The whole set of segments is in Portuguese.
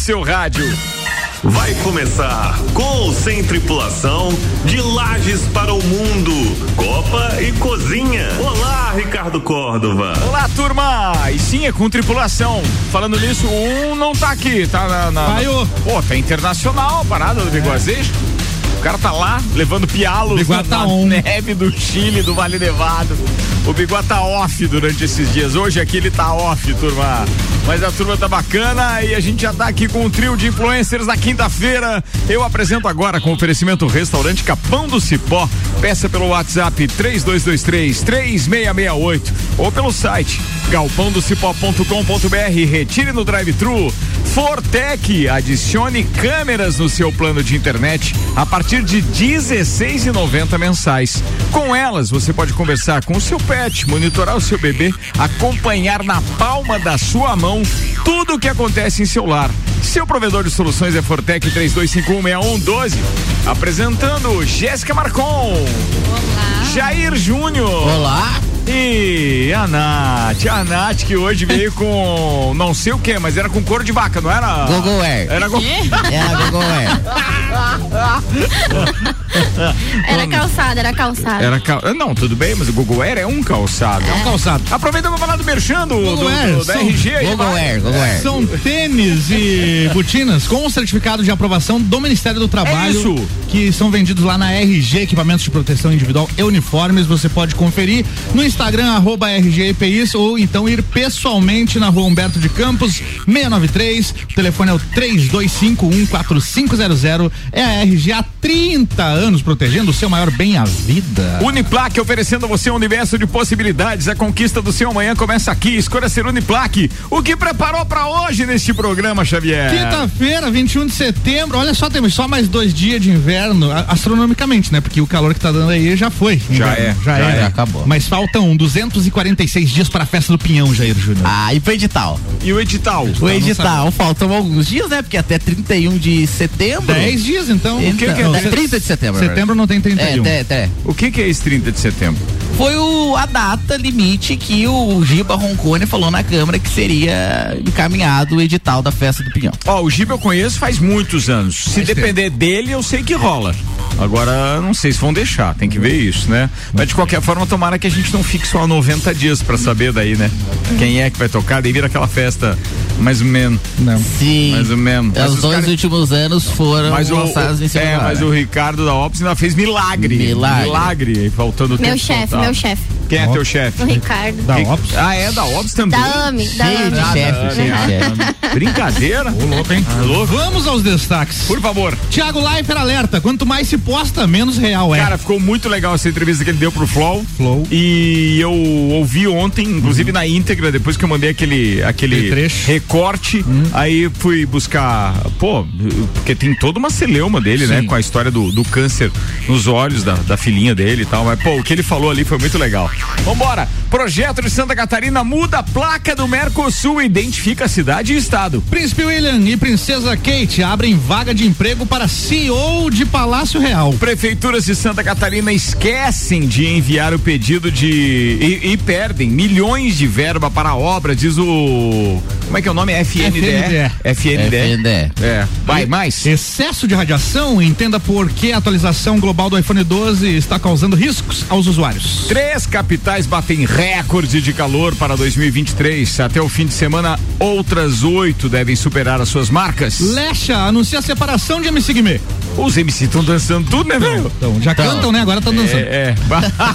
seu rádio. Vai começar com ou sem tripulação de Lages para o Mundo, Copa e Cozinha. Olá, Ricardo Córdova. Olá, turma! E sim, é com tripulação. Falando nisso, um não tá aqui, tá na. na. Pô, tá internacional a parada do Biguazejo. O cara tá lá levando pialos na, tá na on. neve do Chile, do Vale Nevado. O Biguá tá off durante esses dias. Hoje aqui ele tá off, turma. Mas a turma tá bacana e a gente já tá aqui com um trio de influencers na quinta-feira. Eu apresento agora com oferecimento Restaurante Capão do Cipó. Peça pelo WhatsApp 3223 3668 ou pelo site galpãodocipó.com.br. Retire no drive-thru. Fortec, adicione câmeras no seu plano de internet a partir de 16,90 mensais. Com elas, você pode conversar com o seu pet, monitorar o seu bebê, acompanhar na palma da sua mão tudo o que acontece em seu lar. Seu provedor de soluções é Fortec 32516112. Apresentando Jéssica Marcon. Olá. Jair Júnior. Olá. E a Nath, a Nath que hoje veio com não sei o que, mas era com couro de vaca, não era? Google Air. Era go... Era Google Air. Era calçada, era calçada. Era cal... Não, tudo bem, mas o Google Air é um calçado. É um calçado. Aproveita pra falar do Merchan do, do, Google Air, do- da são- RG aí. Google. Air, Google Air. São tênis e botinas com certificado de aprovação do Ministério do Trabalho. É isso. Que são vendidos lá na RG, equipamentos de proteção individual e uniformes. Você pode conferir no Instagram, arroba RGEPIs, ou então ir pessoalmente na rua Humberto de Campos, 693. O telefone é o 32514500. É a RG há 30 anos protegendo o seu maior bem, a vida. Uniplaque oferecendo a você um universo de possibilidades. A conquista do seu amanhã começa aqui. Escolha ser Uniplaque. O que preparou pra hoje neste programa, Xavier? Quinta-feira, 21 de setembro. Olha só, temos só mais dois dias de inverno, astronomicamente, né? Porque o calor que tá dando aí já foi. Já Inverno. é, já, já é. é. Acabou. Mas faltam 246 dias para a festa do Pinhão, Jair Júnior. Ah, e pro edital? E o edital? O edital, faltam alguns dias, né? Porque até 31 de setembro. 10 dias, então. Então, que que é dez? 30 de setembro. Setembro não tem É, 31. até, até. O que, que é esse 30 de setembro? Foi o, a data limite que o Giba Roncone falou na Câmara que seria encaminhado o edital da festa do Pinhão. Ó, o Giba eu conheço faz muitos anos. Se Faz depender dele, eu sei que rola. Agora, não sei se vão deixar, tem que ver isso, né? Mas de qualquer forma, tomara que a gente não fique só 90 dias pra saber daí, né? Quem é que vai tocar, daí vira aquela festa mais ou menos. Não. Sim. Mais ou menos. Mas Os dois caras- últimos anos foram Mas o, lançados em cima é, mas hora. o Ricardo da Ops ainda fez milagre. Milagre. Milagre, aí faltando Meu tempo chefe, meu chefe. Quem é teu chefe? O Ricardo. Da Ops? Ah, é da Ops também. Da AMI, da Cheio de AMI. chefe, cheio de chefe. Brincadeira. Ô, louco, hein? Ah, louco. Vamos aos destaques. Por favor. Tiago Leifert alerta: quanto mais se posta, menos real é. Cara, ficou muito legal essa entrevista que ele deu pro Flow. Flow. E eu ouvi ontem, inclusive na íntegra, depois que eu mandei aquele, aquele recorte. Aí fui buscar, pô, porque tem toda uma celeuma dele, né? Com a história do, do câncer nos olhos da, da filhinha dele e tal. Mas, pô, o que ele falou ali foi muito legal. Vambora! Projeto de Santa Catarina muda a placa do Mercosul e identifica a cidade e estado. Príncipe William e Princesa Kate abrem vaga de emprego para CEO de Palácio Real. Prefeituras de Santa Catarina esquecem de enviar o pedido de. e, e perdem milhões de verba para a obra, diz o. Como é que é o nome? FNDE. FNDE. FNDE. É. Vai, mais? Excesso de radiação, entenda por que a atualização global do iPhone 12 está causando riscos aos usuários. Três capitais batem recorde de calor para 2023. Até o fim de semana, outras oito devem superar as suas marcas. Lecha anuncia a separação de MC Guimê. Os MC estão dançando tudo, né, velho? Então, já cantam, né? Agora estão dançando. É, é.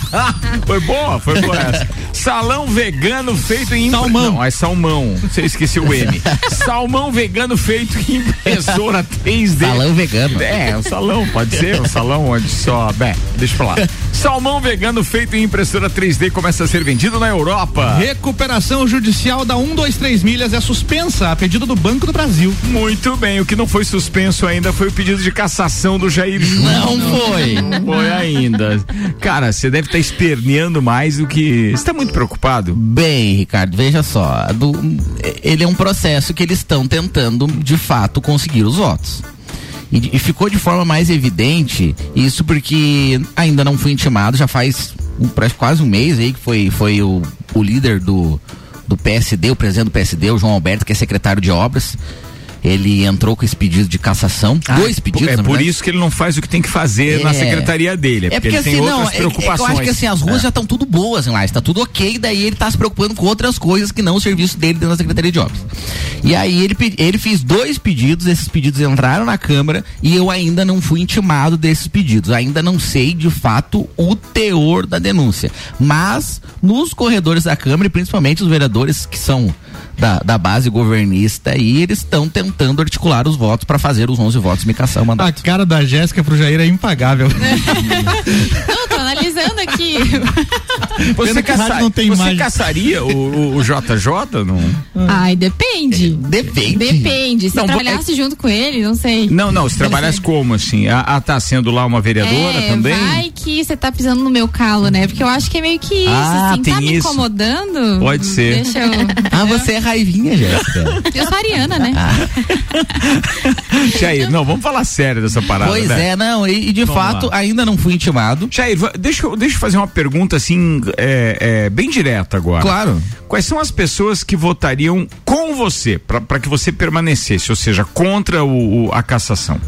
foi boa, foi boa essa. Salão vegano feito em Salmão. Não, é salmão. Você esqueceu o M. Salmão vegano feito em impressora 3D. Salão vegano. É, o salão, pode ser, o salão onde só. Bem, deixa pra lá. Salmão vegano feito em impressora 3D começa a ser vendido na Europa. Recuperação judicial da 123 milhas é suspensa a pedido do Banco do Brasil. Muito bem, o que não foi suspenso ainda foi o pedido de cassação do Jair Júnior. Não foi. Foi ainda. Cara, você deve estar esperneando mais do que. Você tá muito preocupado? Bem, Ricardo, veja só. do- ele é um processo que eles estão tentando, de fato, conseguir os votos. E, e ficou de forma mais evidente isso porque ainda não fui intimado, já faz um, quase um mês aí que foi, foi o, o líder do, do PSD, o presidente do PSD, o João Alberto, que é secretário de obras. Ele entrou com esse pedido de cassação, Ah, dois pedidos. É na por isso que ele não faz o que tem que fazer na É. secretaria dele. É É porque, porque ele assim, tem não, outras é- é- preocupações. eu acho que assim, as ruas É. já estão tudo boas em lá, está tudo ok, daí ele tá se preocupando com outras coisas que não o serviço dele dentro da Secretaria de Obras. E aí ele, ele fez dois pedidos, esses pedidos entraram na Câmara e eu ainda não fui intimado desses pedidos. Ainda não sei de fato o teor da denúncia. Mas nos corredores da Câmara, e principalmente os vereadores que são da, da base governista aí, eles estão tentando articular os votos para fazer os 11 votos me caçar o A mandato. cara da Jéssica pro Jair é impagável. Não, tô analisando aqui. Você, caça- não tem você imagem. caçaria o, o, o JJ? Não? Ai, depende. Depende. Depende. Se Não, trabalhasse junto com ele, não sei. Não, não, se trabalhasse como assim? Ah, ah, tá sendo lá uma vereadora é, também? vai que você tá pisando no meu calo, né? Porque eu acho que é meio que isso, Ah, assim, tá tem me isso. incomodando. Pode ser. Deixa eu. Ah, você é raivinha, Jéssica. Eu sou ariana, né? Jair, não, vamos falar sério dessa parada. Pois né? é, não, e, e de Vamos fato lá. ainda não fui intimado. Jair, va- deixa, eu- deixa eu fazer uma pergunta assim, é, é, bem direta agora. Claro. Quais são as pessoas que votariam com você, para que você permanecesse, ou seja, contra o, o- a cassação?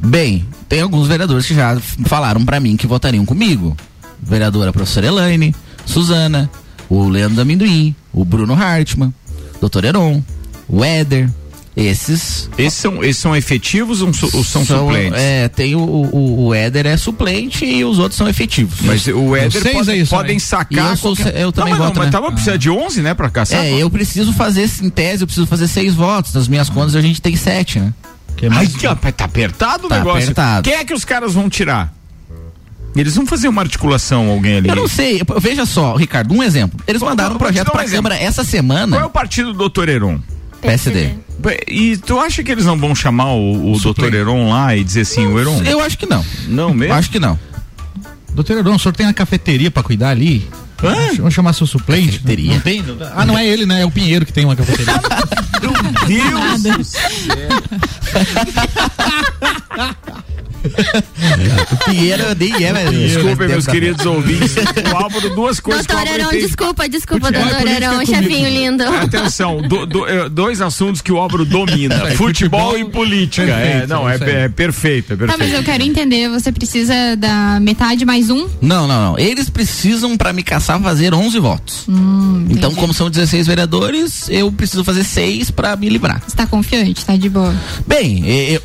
Bem, tem alguns vereadores que já falaram pra mim que votariam comigo. Vereadora professora Elaine, Suzana, o Leandro Amendoim, o Bruno Hartmann, Dr. Heron, o Éder. Esses Esses são, esses são efetivos ou, ou são, suplentes? É, tem o, o, o Éder é suplente e os outros são efetivos. Mas o Éder pode- aí só, podem sacar. Eu sou- qualquer- eu também não, mas, voto, não, mas né? tava precisando de 11, né, pra caçar? É, eu preciso fazer, em tese, eu preciso fazer seis votos. Nas minhas contas a gente tem sete, né? Que Ai, mais- que, tá apertado o Tá negócio. apertado. Quem é que os caras vão tirar? Eles vão fazer uma articulação, alguém ali. Eu não sei, veja só, Ricardo, um exemplo. Eles mandaram um projeto um pra exemplo. Câmara essa Qual é semana. o partido do Doutor Heron? PSD. E tu acha que eles não vão chamar o, o Doutor. Heron lá e dizer assim, o Heron? Eu acho que não. Não mesmo? Acho que não. Doutor Heron, o senhor tem a cafeteria pra cuidar ali? Vamos chamar seu suplente? Cafeteria? Não tem? Não- Ah, não é ele, né? É o Pinheiro que tem uma cafeteria. Deus do céu. O Pinheiro nem é, mas. Desculpem, meus queridos ouvintes. O Álvaro, duas coisas Doutor Heron, desculpa, desculpa, é doutor Heron, comigo. chefinho lindo. Atenção, do- do- eh, dois assuntos que o Álvaro domina: Peraí, futebol, futebol e política. é, perfeito, não, é, é perfeito, é Tá, mas perfeito. eu quero entender, você precisa da metade mais um? Não, não, não. Eles precisam, pra me caçar, fazer 11 votos. Hum, Então, como são 16 vereadores, eu preciso fazer 6 pra me livrar. Você tá confiante, tá de boa. Bem, eu,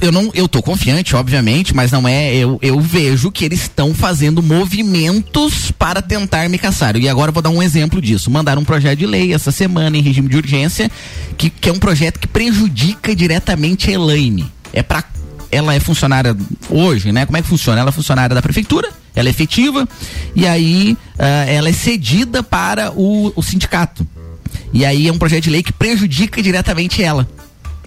eu não, eu tô confiante, obviamente, mas não é, eu, eu vejo que eles estão fazendo movimentos para tentar me caçar. E agora eu vou dar um exemplo disso. Mandaram um projeto de lei essa semana em regime de urgência, que, que é um projeto que prejudica diretamente a Elaine. É para ela é funcionária hoje, né? Como é que funciona? Ela é funcionária da prefeitura, ela é efetiva, e aí ah, ela é cedida para o, o sindicato. E aí é um projeto de lei que prejudica diretamente ela.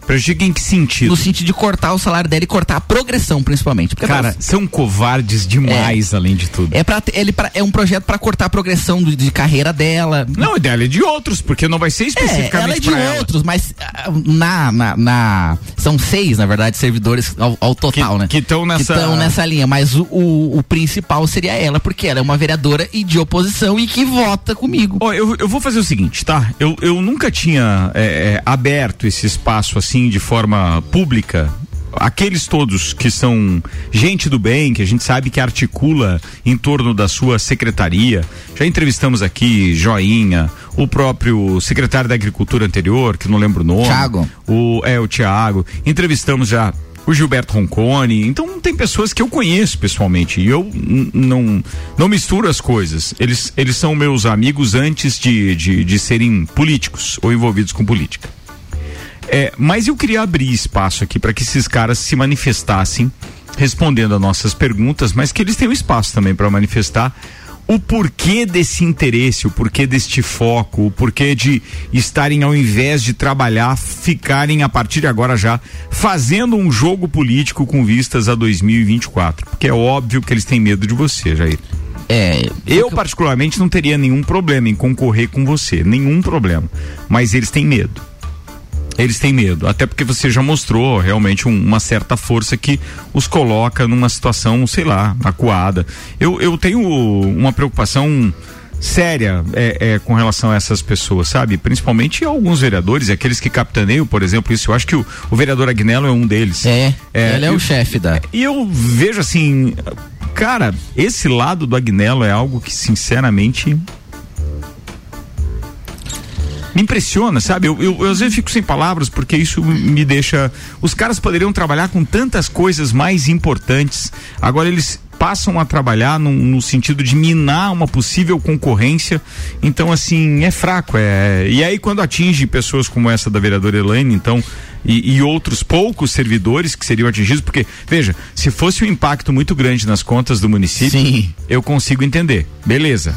Prejudica em que sentido? No sentido de cortar o salário dela e cortar a progressão, principalmente. Porque Cara, são covardes demais, além de tudo. é, pra, ele pra- é um projeto para cortar a progressão do- de carreira dela. Não, a ideia é de outros, porque não vai ser É, especificamente ela é de ela. outros, mas ah, na, na, na- São seis, na verdade, servidores ao, ao total, Que- né? que tão nessa- Que tão nessa linha. Mas o, o, o principal seria ela, porque ela é uma vereadora e de oposição e que vota comigo. Ó, eu, eu vou fazer o seguinte, tá? Eu, eu nunca tinha é, é, aberto esse espaço assim de forma pública. Aqueles todos que são gente do bem, que a gente sabe que articula em torno da sua secretaria. Já entrevistamos aqui Joinha, o próprio secretário da Agricultura anterior, que não lembro o nome. O, é, o Tiago. Entrevistamos já o Gilberto Roncone. Então tem pessoas que eu conheço pessoalmente e eu não não misturo as coisas. Eles, eles são meus amigos antes de, de, de serem políticos ou envolvidos com política. É, mas eu queria abrir espaço aqui para que esses caras se manifestassem respondendo a nossas perguntas, mas que eles tenham espaço também para manifestar o porquê desse interesse, o porquê deste foco, o porquê de estarem ao invés de trabalhar, ficarem a partir de agora já fazendo um jogo político com vistas a 2024, porque é óbvio que eles têm medo de você, Jair. É. Eu particularmente não teria nenhum problema em concorrer com você, nenhum problema, mas eles têm medo. Eles têm medo, até porque você já mostrou realmente um- uma certa força que os coloca numa situação, sei lá, acuada. Eu, eu tenho uma preocupação séria é, é, com relação a essas pessoas, sabe? Principalmente alguns vereadores, aqueles que captaneiam, por exemplo, isso. Eu acho que o, o vereador Agnello é um deles. É, ele é o chefe da. E eu vejo assim, cara, esse lado do Agnello é algo que, sinceramente, me impressiona, sabe? Eu, eu, eu, às vezes fico sem palavras porque isso me deixa. Os caras poderiam trabalhar com tantas coisas mais importantes. Agora eles passam a trabalhar no, no, sentido de minar uma possível concorrência. Então, assim, é fraco. É... E aí, quando atinge pessoas como essa da vereadora Elaine, então. E, e, outros poucos servidores que seriam atingidos, porque, veja, se fosse um impacto muito grande nas contas do município, Sim. eu consigo entender. Beleza.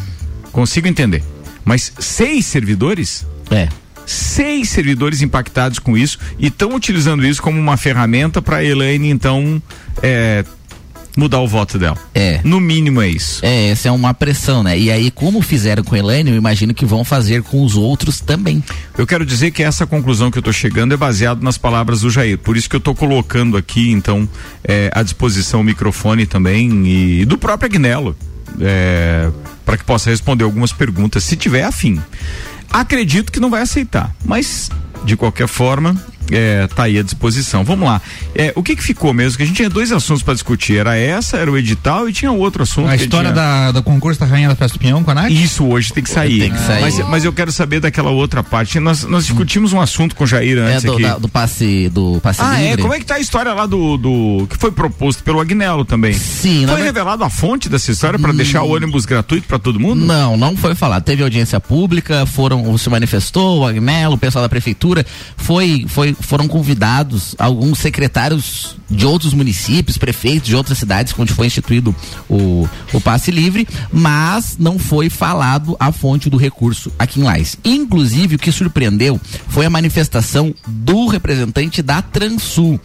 Consigo entender. Mas seis servidores? É seis servidores impactados com isso e estão utilizando isso como uma ferramenta para a Elaine então é, mudar o voto dela. É. No mínimo é isso. É, essa é uma pressão, né? E aí, como fizeram com a Elaine, eu imagino que vão fazer com os outros também. Eu quero dizer que essa conclusão que eu estou chegando é baseado nas palavras do Jair. Por isso que eu estou colocando aqui, então, é, à disposição o microfone também e, e do próprio Agnello. É, para que possa responder algumas perguntas, se tiver afim. Acredito que não vai aceitar, mas de qualquer forma, é, tá aí à disposição. Vamos lá. É, o que que ficou mesmo? Que a gente tinha dois assuntos para discutir. Era essa, era o edital e tinha outro assunto. A história tinha... da, do concurso da Rainha da Festa do Pinhão com a Nath? Isso hoje tem que sair. Tem que sair. Mas, mas eu quero saber daquela outra parte. Nós, nós discutimos um assunto com o Jair antes é do, aqui. Da, do passe, do passe ah, livre. é? Como é que tá a história lá do, do que foi proposto pelo Agnello também? Sim. Foi revelado a fonte dessa história para hum... deixar o ônibus gratuito para todo mundo? Não, não foi falado. Teve audiência pública, foram, se manifestou, o Agnello, o pessoal da prefeitura, foi, foi, foram convidados alguns secretários de outros municípios, prefeitos de outras cidades, onde foi instituído o, o passe livre, mas não foi falado a fonte do recurso aqui em Lais. Inclusive, o que surpreendeu foi a manifestação do representante da Transul.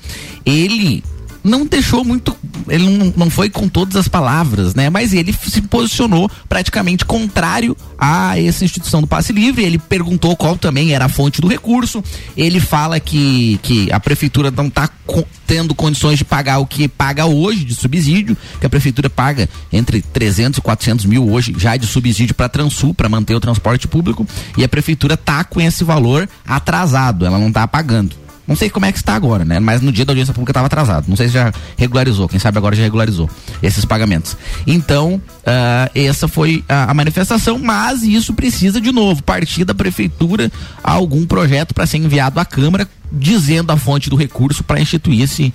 Ele não deixou muito, ele não, não foi com todas as palavras, né? Mas ele se posicionou praticamente contrário a essa instituição do passe livre. Ele perguntou qual também era a fonte do recurso. Ele fala que, que a prefeitura não está tendo condições de pagar o que paga hoje de subsídio, que a prefeitura paga entre 300 e 400 mil hoje já de subsídio para Transul, para manter o transporte público, e a prefeitura tá com esse valor atrasado, ela não está pagando. Não sei como é que está agora, né? Mas no dia da audiência pública estava atrasado. Não sei se já regularizou. Quem sabe agora já regularizou esses pagamentos. Então, uh, essa foi a, a, manifestação, mas isso precisa, de novo, partir da prefeitura algum projeto para ser enviado à Câmara dizendo a fonte do recurso para instituir esse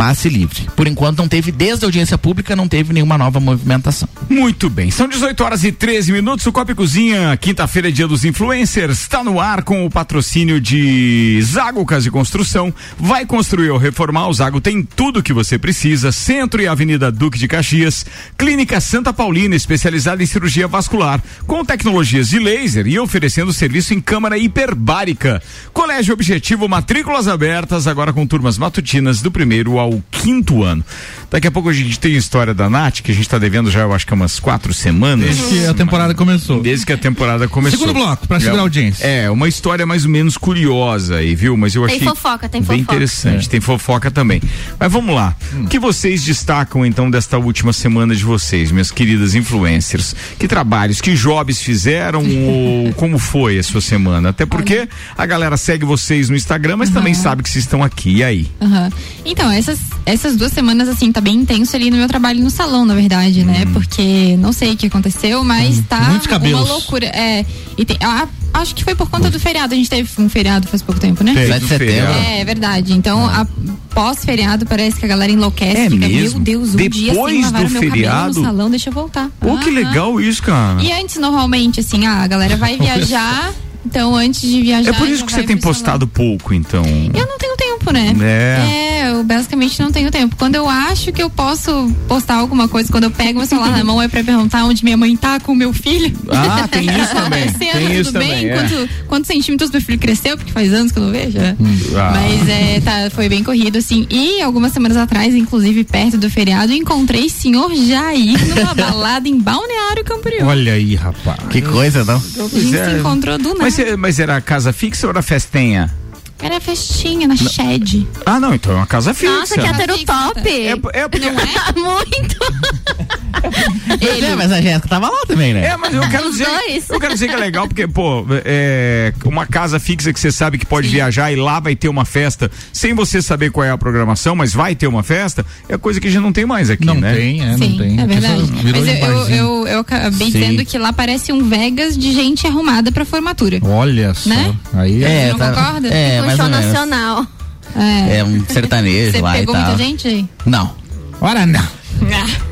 passe livre. Por enquanto não teve, desde a audiência pública, não teve nenhuma nova movimentação. Muito bem, são 18 horas e 13 minutos, o Copa Cozinha, quinta-feira é dia dos influencers, está no ar com o patrocínio de Zago Casa de Construção, vai construir ou reformar, o Zago tem tudo que você precisa, Centro e Avenida Duque de Caxias, Clínica Santa Paulina, especializada em cirurgia vascular, com tecnologias de laser e oferecendo serviço em câmara hiperbárica. Colégio Objetivo, matrículas abertas, agora com turmas matutinas do primeiro ao ao quinto ano. Daqui a pouco a gente tem a história da Nath, que a gente está devendo já, eu acho que umas quatro semanas. Desde que a temporada começou. Desde que a temporada começou. Segundo bloco, para segurar a audiência. É, uma história mais ou menos curiosa aí, viu? Mas eu tem achei. fofoca, tem bem fofoca. interessante, é. tem fofoca também. Mas vamos lá. Hum. O que vocês destacam então desta última semana de vocês, minhas queridas influencers? Que trabalhos, que jobs fizeram ou como foi a sua semana? Até porque a galera segue vocês no Instagram, mas uhum. também sabe que vocês estão aqui. E aí? Uhum. Então, essas, essas duas semanas, assim, tá bem intenso ali no meu trabalho no salão, na verdade, né? Uhum. Porque não sei o que aconteceu, mas uhum. tá uma loucura. É, e tem, a, acho que foi por conta do feriado. A gente teve um feriado faz pouco tempo, né? Teve setembro. É, é verdade. Então, a, pós-feriado, parece que a galera enlouquece. É fica, mesmo? Meu Deus, um Depois dia sem lavar do meu feriado? no salão, deixa eu voltar. Pô, que legal isso, cara. E antes, normalmente, assim, ah, a galera vai viajar. Então, antes de viajar. É por isso que você tem postado salão. pouco, então. Eu não tenho tempo, né? É. é. Eu basicamente não tenho tempo. Quando eu acho que eu posso postar alguma coisa, quando eu pego meu celular na mão, é pra perguntar onde minha mãe tá com o meu filho. Ah, tem isso também. tem isso tudo também. bem? É. Quanto, quantos centímetros meu filho cresceu? Porque faz anos que eu não vejo. né? Ah. Mas é, tá, foi bem corrido, assim. E algumas semanas atrás, inclusive perto do feriado, encontrei senhor Jair numa balada em Balneário Camboriú. Olha aí, rapaz. Que coisa, não? A gente se encontrou do nada. Mas, é- mas era casa fixa ou era festinha? Era festinha na shed. Ah, não, então é uma casa fixa. Nossa, que hétero top. É, é porque Não é? Muito. Ele... É, mas a Jéssica tava lá também, né? É, mas eu quero Os dizer. dois. Eu quero dizer que é legal, porque, pô, é, uma casa fixa que você sabe que pode viajar e lá vai ter uma festa, sem você saber qual é a programação, mas vai ter uma festa, é coisa que a gente não tem mais aqui, Não né? tem, é, Sim, não tem. é verdade. Mas eu, um eu, barzinho. eu, eu acabei Sim. dizendo que lá parece um Vegas de gente arrumada pra formatura. Olha só. Né? Aí é. Você não concorda? É, mais show ou menos. nacional. É. É um sertanejo Você lá e pegou tal. muita gente aí? Não. Ora não.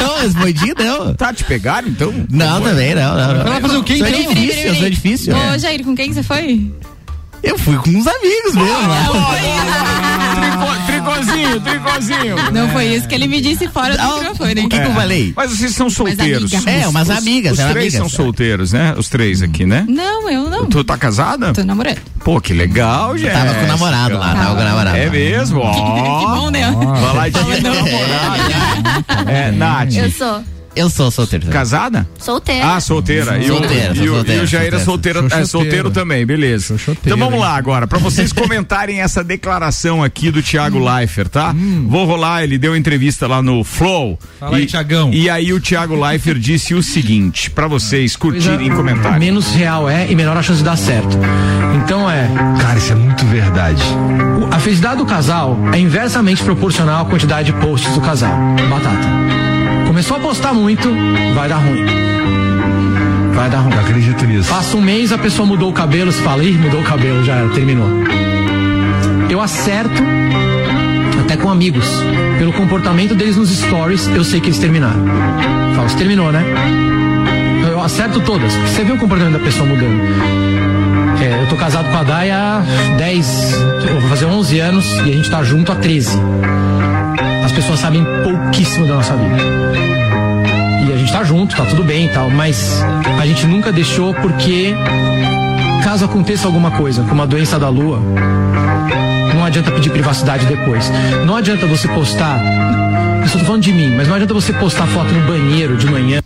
não, esmondi não. Tá, te pegaram, então? Não, também não. não, não. Lá fazer o quê, então? difícil, eu sou difícil. Ô, é. Jair, com quem você foi? Eu fui com uns amigos mesmo lá. Tricô- Tricôzinho, tricôzinho. Não foi isso que ele me disse fora do Ah, microfone. O que, que eu falei? Mas vocês são solteiros. amigas. É, umas Os- amigas, Os eram três amigas. são solteiros, né? Os três aqui, né? Não, eu não. Tu tá casada? Tô namorando. Pô, que legal, gente. Tava com o namorado lá, tava com o namorado. É mesmo? Ó. Que bom, né? Vai lá e que é namorado. É, Nath. Eu sou Eu sou solteiro. também. Casada? solteira. Ah, solteira. E o, Solteira, e o, solteira, e o Jair é solteiro, é solteiro também, beleza. Sou choteiro, Então vamos lá agora, pra vocês comentarem essa declaração aqui do Thiago Leifert, tá? Vou rolar, ele deu entrevista lá no Flow. Fala aí, e, Thiagão. E aí o Thiago Leifert disse o seguinte, pra vocês curtirem e comentarem. menos real é e menor a chance de dar certo. Então é, Cara, isso é muito verdade. a felicidade do casal é inversamente proporcional à quantidade de posts do casal. Batata. Começou a postar muito, vai dar ruim. Vai dar ruim. Eu acredito nisso. Passa um mês, a pessoa mudou o cabelo, você fala, ih, mudou o cabelo, já terminou. Eu acerto até com amigos. Pelo comportamento deles nos stories, eu sei que eles terminaram. Você terminou, né? Eu acerto todas, você vê o comportamento da pessoa mudando. É, eu tô casado com a Day há 10, eu vou fazer 11 anos e a gente tá junto há 13. As pessoas sabem pouquíssimo da nossa vida. E a gente tá junto, tá tudo bem e tal, mas a gente nunca deixou porque caso aconteça alguma coisa, como a doença da lua, não adianta pedir privacidade depois. Não adianta você postar. Eu tô falando de mim, mas não adianta você postar foto no banheiro de manhã.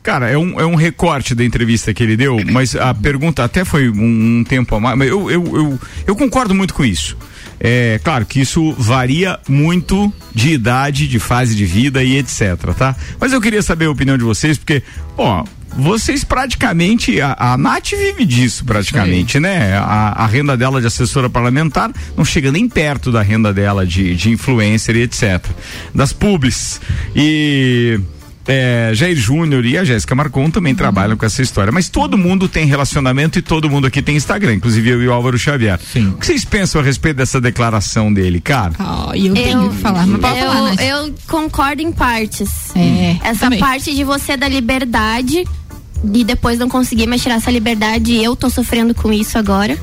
Cara, é um, é um recorte da entrevista que ele deu, mas a pergunta até foi um, um tempo a mais, mas eu, eu, eu, eu concordo muito com isso. É claro que isso varia muito de idade, de fase de vida e etc, tá? Mas eu queria saber a opinião de vocês, porque, ó, vocês praticamente, a, a Nath vive disso praticamente, né? A, a renda dela de assessora parlamentar não chega nem perto da renda dela de, de influencer e etc. Das publis. E é, Jair Júnior e a Jéssica Marcon também trabalham com essa história. Mas todo mundo tem relacionamento e todo mundo aqui tem Instagram, inclusive eu e o Álvaro Xavier. Sim. O que vocês pensam a respeito dessa declaração dele, cara? Oh, e eu, tenho que falar, mas pode eu, falar, Nath. eu concordo em partes. É, Essa também. parte de você dar liberdade e depois não conseguir mais tirar essa liberdade, eu tô sofrendo com isso agora.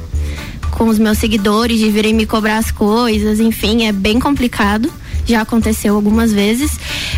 Com os meus seguidores, de virem me cobrar as coisas, enfim, é bem complicado. Já aconteceu algumas vezes.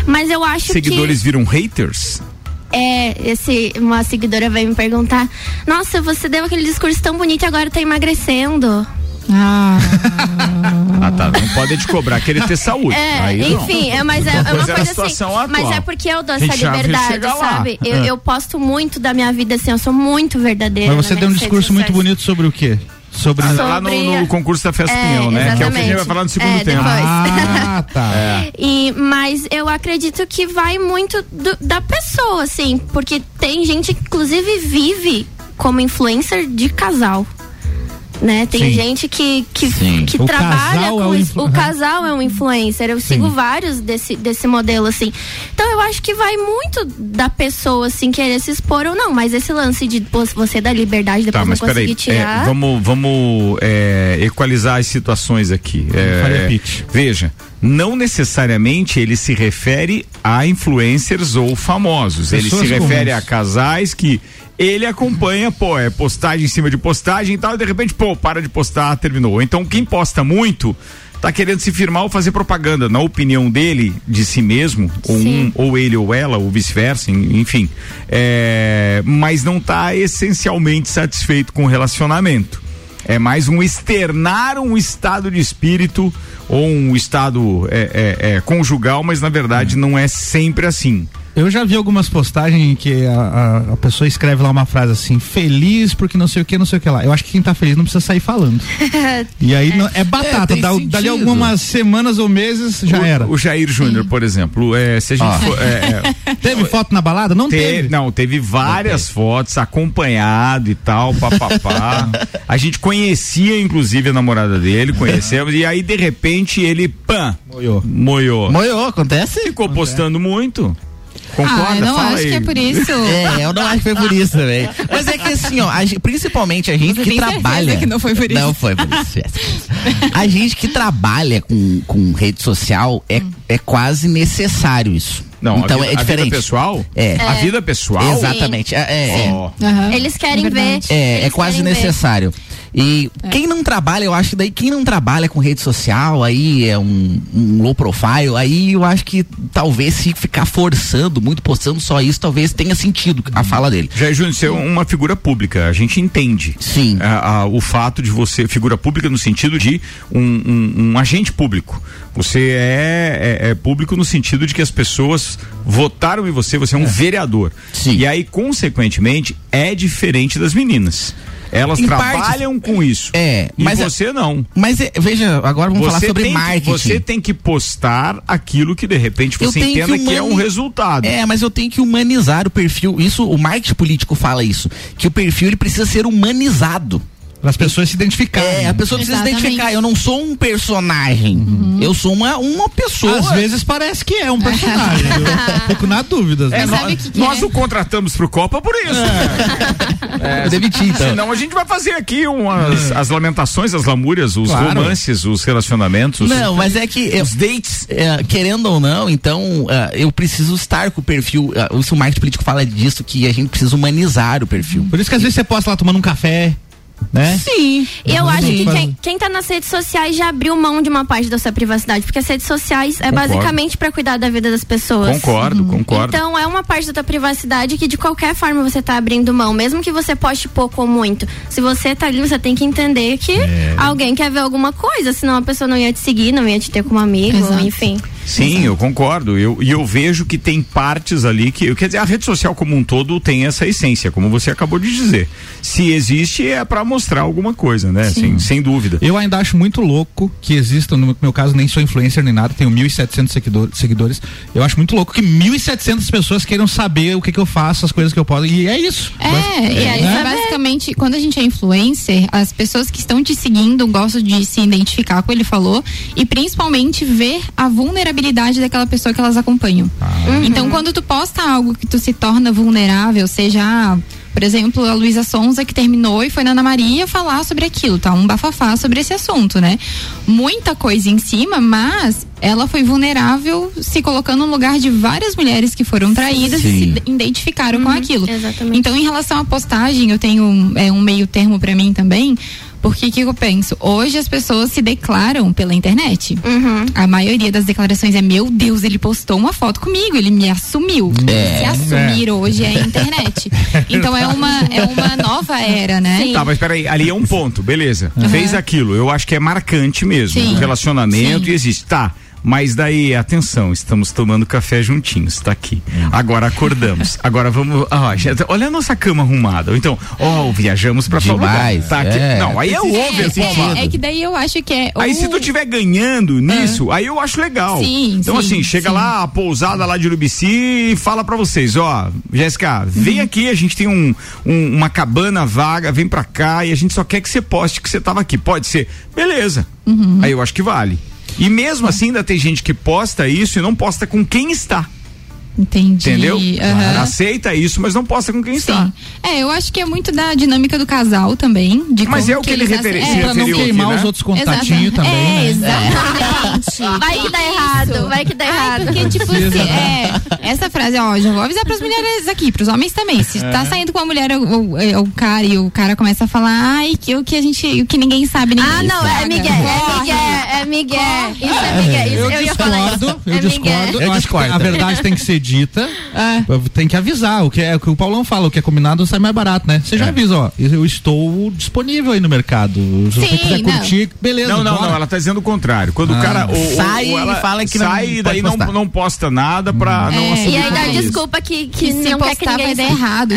Mas eu acho Seguidores viram haters? que. É, esse, uma seguidora veio me perguntar: Nossa, você deu aquele discurso tão bonito e agora tá emagrecendo. Ah, Ah, tá. Não pode te cobrar, querer ter saúde. É, Aí não. enfim, é, mas é, é Uma uma coisa assim. situação atual. Mas é porque eu dou essa liberdade, sabe? Eu, É. eu posto muito da minha vida assim, eu sou muito verdadeira. Mas você deu um discurso muito bonito sobre o quê? Sobre. Ah, lá no, sobre- no concurso da Festa É, Pinhão, né? Que é o que a gente vai exatamente. falar no segundo É, tempo. Ah, tá. E, mas eu acredito que vai muito do- da pessoa, assim, porque tem gente que inclusive vive como influencer de casal. Né? Tem Sim. gente que, que, Sim. que O trabalha é com influ- O casal é um influencer. Eu sigo vários desse, desse modelo, assim. Então eu acho que vai muito da pessoa, assim, querer se expor ou não. Mas esse lance de pô, você dar liberdade depois Tá, mas não conseguir peraí, é, tirar. vamos, vamos é, equalizar as situações aqui. É, veja, não necessariamente ele se refere a influencers ou famosos. ele Pessoas se refere comuns. a casais que ele acompanha, pô, é postagem em cima de postagem e tal, e de repente, pô, para de postar, terminou. Então, quem posta muito tá querendo se firmar ou fazer propaganda, na opinião dele, de si mesmo, ou um, Sim. ou ele ou ela, ou vice-versa, en- enfim. É, mas não tá essencialmente satisfeito com o relacionamento. É mais um externar um estado de espírito ou um estado é, é, é, conjugal, mas na verdade não é sempre assim. Eu já vi algumas postagens em que a, a, a pessoa escreve lá uma frase assim, feliz porque não sei o que, não sei o que lá. Eu acho que quem tá feliz não precisa sair falando. E aí não- é, batata, tem dá- dali algumas semanas ou meses já o, era. O Jair Júnior, por exemplo, é, se a gente Ó. for, é, é, Teve foto na balada? Não Te- teve. Não, teve várias fotos acompanhado e tal, papapá. a gente conhecia, inclusive, a namorada dele, conhecemos, e aí, de repente, ele, pã, Moiou. moiou. Moiou, acontece? Ficou postando muito. Concorda? Ah, eu não Fala acho aí. que é por isso. É, eu não acho que foi por isso também. Mas é que assim, ó, a gente- principalmente a gente Você que trabalha. que não foi por isso? Não foi por isso. Jéssica. A gente que trabalha com, com rede social é, é quase necessário isso. Não, então a vida, é diferente. A vida pessoal? É. A vida pessoal? Exatamente. É, é, é. Ó. Aham, Eles querem é ver. É, eles é quase querem ver. E É. quem não trabalha, eu acho que daí quem não trabalha com rede social, aí é um, um low profile, aí eu acho que talvez se ficar forçando, muito postando só isso, talvez tenha sentido a fala dele. Jair Júnior, você é uma figura pública, a gente entende. Sim. a- a- o fato de você, figura pública no sentido de um, um- um agente público. Você é, é- é público no sentido de que as pessoas votaram em você, você é um vereador. Sim. E aí, consequentemente, é diferente das meninas. Elas Em trabalham com isso. É, e mas é- você não. Mas é, veja, agora vamos falar Você sobre tem que- marketing. você tem que postar aquilo que de repente você entenda que que, é um humani- resultado. É, mas eu tenho que humanizar o perfil. Isso, o marketing político fala isso, que o perfil ele precisa ser humanizado. Para as pessoas se identificarem. É, a pessoa precisa se identificar. Eu não sou um personagem. Eu sou uma, uma pessoa. Às vezes parece que é um personagem. eu fico na dúvida. É, nós, que que nós é? o contratamos pro Copa por isso. Eu demiti, então. Senão a gente vai fazer aqui umas, as lamentações, as lamúrias, os Claro. romances, os relacionamentos. os- Não, mas é que eu- Os dates. é, querendo ou não, então é, eu preciso estar com o perfil. é, isso o marketing político fala disso, que a gente precisa humanizar o perfil. Por isso que às vezes você posta lá tomando um café, né? Sim. E eu acho que quem, quem tá nas redes sociais já abriu mão de uma parte da sua privacidade, porque as redes sociais é Concordo. basicamente pra cuidar da vida das pessoas. Concordo, concordo. Então é uma parte da tua privacidade que de qualquer forma você tá abrindo mão, mesmo que você poste pouco ou muito. Se você tá ali, você tem que entender que É. alguém quer ver alguma coisa, senão a pessoa não ia te seguir, não ia te ter como amigo, Exato. enfim. Sim, eu concordo. Eu, e eu vejo que tem partes ali que. Quer dizer, a rede social como um todo tem essa essência, como você acabou de dizer. Se existe, é para mostrar alguma coisa, né? Assim, sem dúvida. Eu ainda acho muito louco que exista, no meu caso, nem sou influencer nem nada, tenho 1.700 seguidor, seguidores. Eu acho muito louco que 1.700 pessoas queiram saber o que, que eu faço, as coisas que eu posso. E é isso. É, e aí, né? basicamente, quando a gente é influencer, as pessoas que estão te seguindo gostam de se identificar com o que ele falou e principalmente ver a vulnerabilidade daquela pessoa que elas acompanham. Então, quando tu posta algo que tu se torna vulnerável, seja, ah, por exemplo, a Luísa Sonza que terminou e foi na Ana Maria falar sobre aquilo, tá? Um bafafá sobre esse assunto, né? Muita coisa em cima, mas ela foi vulnerável se colocando no lugar de várias mulheres que foram traídas Sim. e se identificaram com aquilo. exatamente. Então, em relação à postagem, eu tenho um, é, um meio termo pra mim também. Porque o que eu penso? Hoje as pessoas se declaram pela internet. Uhum. A maioria das declarações é: Meu Deus, ele postou uma foto comigo, ele me assumiu. É. Se assumir hoje é a internet. Então é uma, é uma nova era, né? Tá, mas peraí, ali é um ponto, beleza. Fez aquilo, eu acho que é marcante mesmo. Sim. O relacionamento Sim. e existe. Tá. Mas daí, atenção, estamos tomando café juntinhos, tá aqui. Agora acordamos. Agora vamos. Ah, gente, olha a nossa cama arrumada. Ou então, ó, viajamos pra. Demais, Tá aqui. é. Não, aí é o É, over, mano. É, é que daí eu acho que é. Aí se tu estiver ganhando nisso, aí eu acho legal. Sim, então sim, assim, chega sim. lá, a pousada lá de Urubici e fala pra vocês, ó, Jéssica, vem aqui, a gente tem um, um- uma cabana vaga, vem pra cá e a gente só quer que você poste que você tava aqui. Pode ser? Beleza. Aí eu acho que vale. E mesmo assim ainda tem gente que posta isso e não posta com quem está. Entendi. Entendeu? aham. Aceita isso, mas não posta com quem está. Sim. É, eu acho que é muito da dinâmica do casal também. De Mas é o que ele eles referi- ace- se é, Pra não referiu aqui, queimar né? os outros contatinhos também, é, né? exatamente. Vai que dá errado, vai que dá Ai, errado. porque, tipo assim, é, essa frase, ó, já vou avisar pras mulheres aqui, pros homens também. Se tá saindo com a mulher ou, ou- o cara e o cara começa a falar, ai, que o que a gente, o que ninguém sabe, ninguém Ah, não, é. Miguel, é. Miguel, É Miguel. Isso é Miguel. Isso, Eu, eu, ia falar isso. discordo, eu é discordo. Eu, Eu acho que discordo a verdade tem que ser dita. É. Tem que avisar. O que é o que o Paulão fala, o que é combinado sai mais barato, né? Você já avisa, ó. Eu estou disponível aí no mercado. Se você Sim, quiser não. curtir, beleza. Não, não, bora. não, ela tá dizendo o contrário. Quando o Ah. cara. O, o- Sai o- ela e fala que não sai e daí não, postar. não posta nada pra não É, assumir E aí dá desculpa que, que, Que se não quer que postar ninguém vai dar errado, É.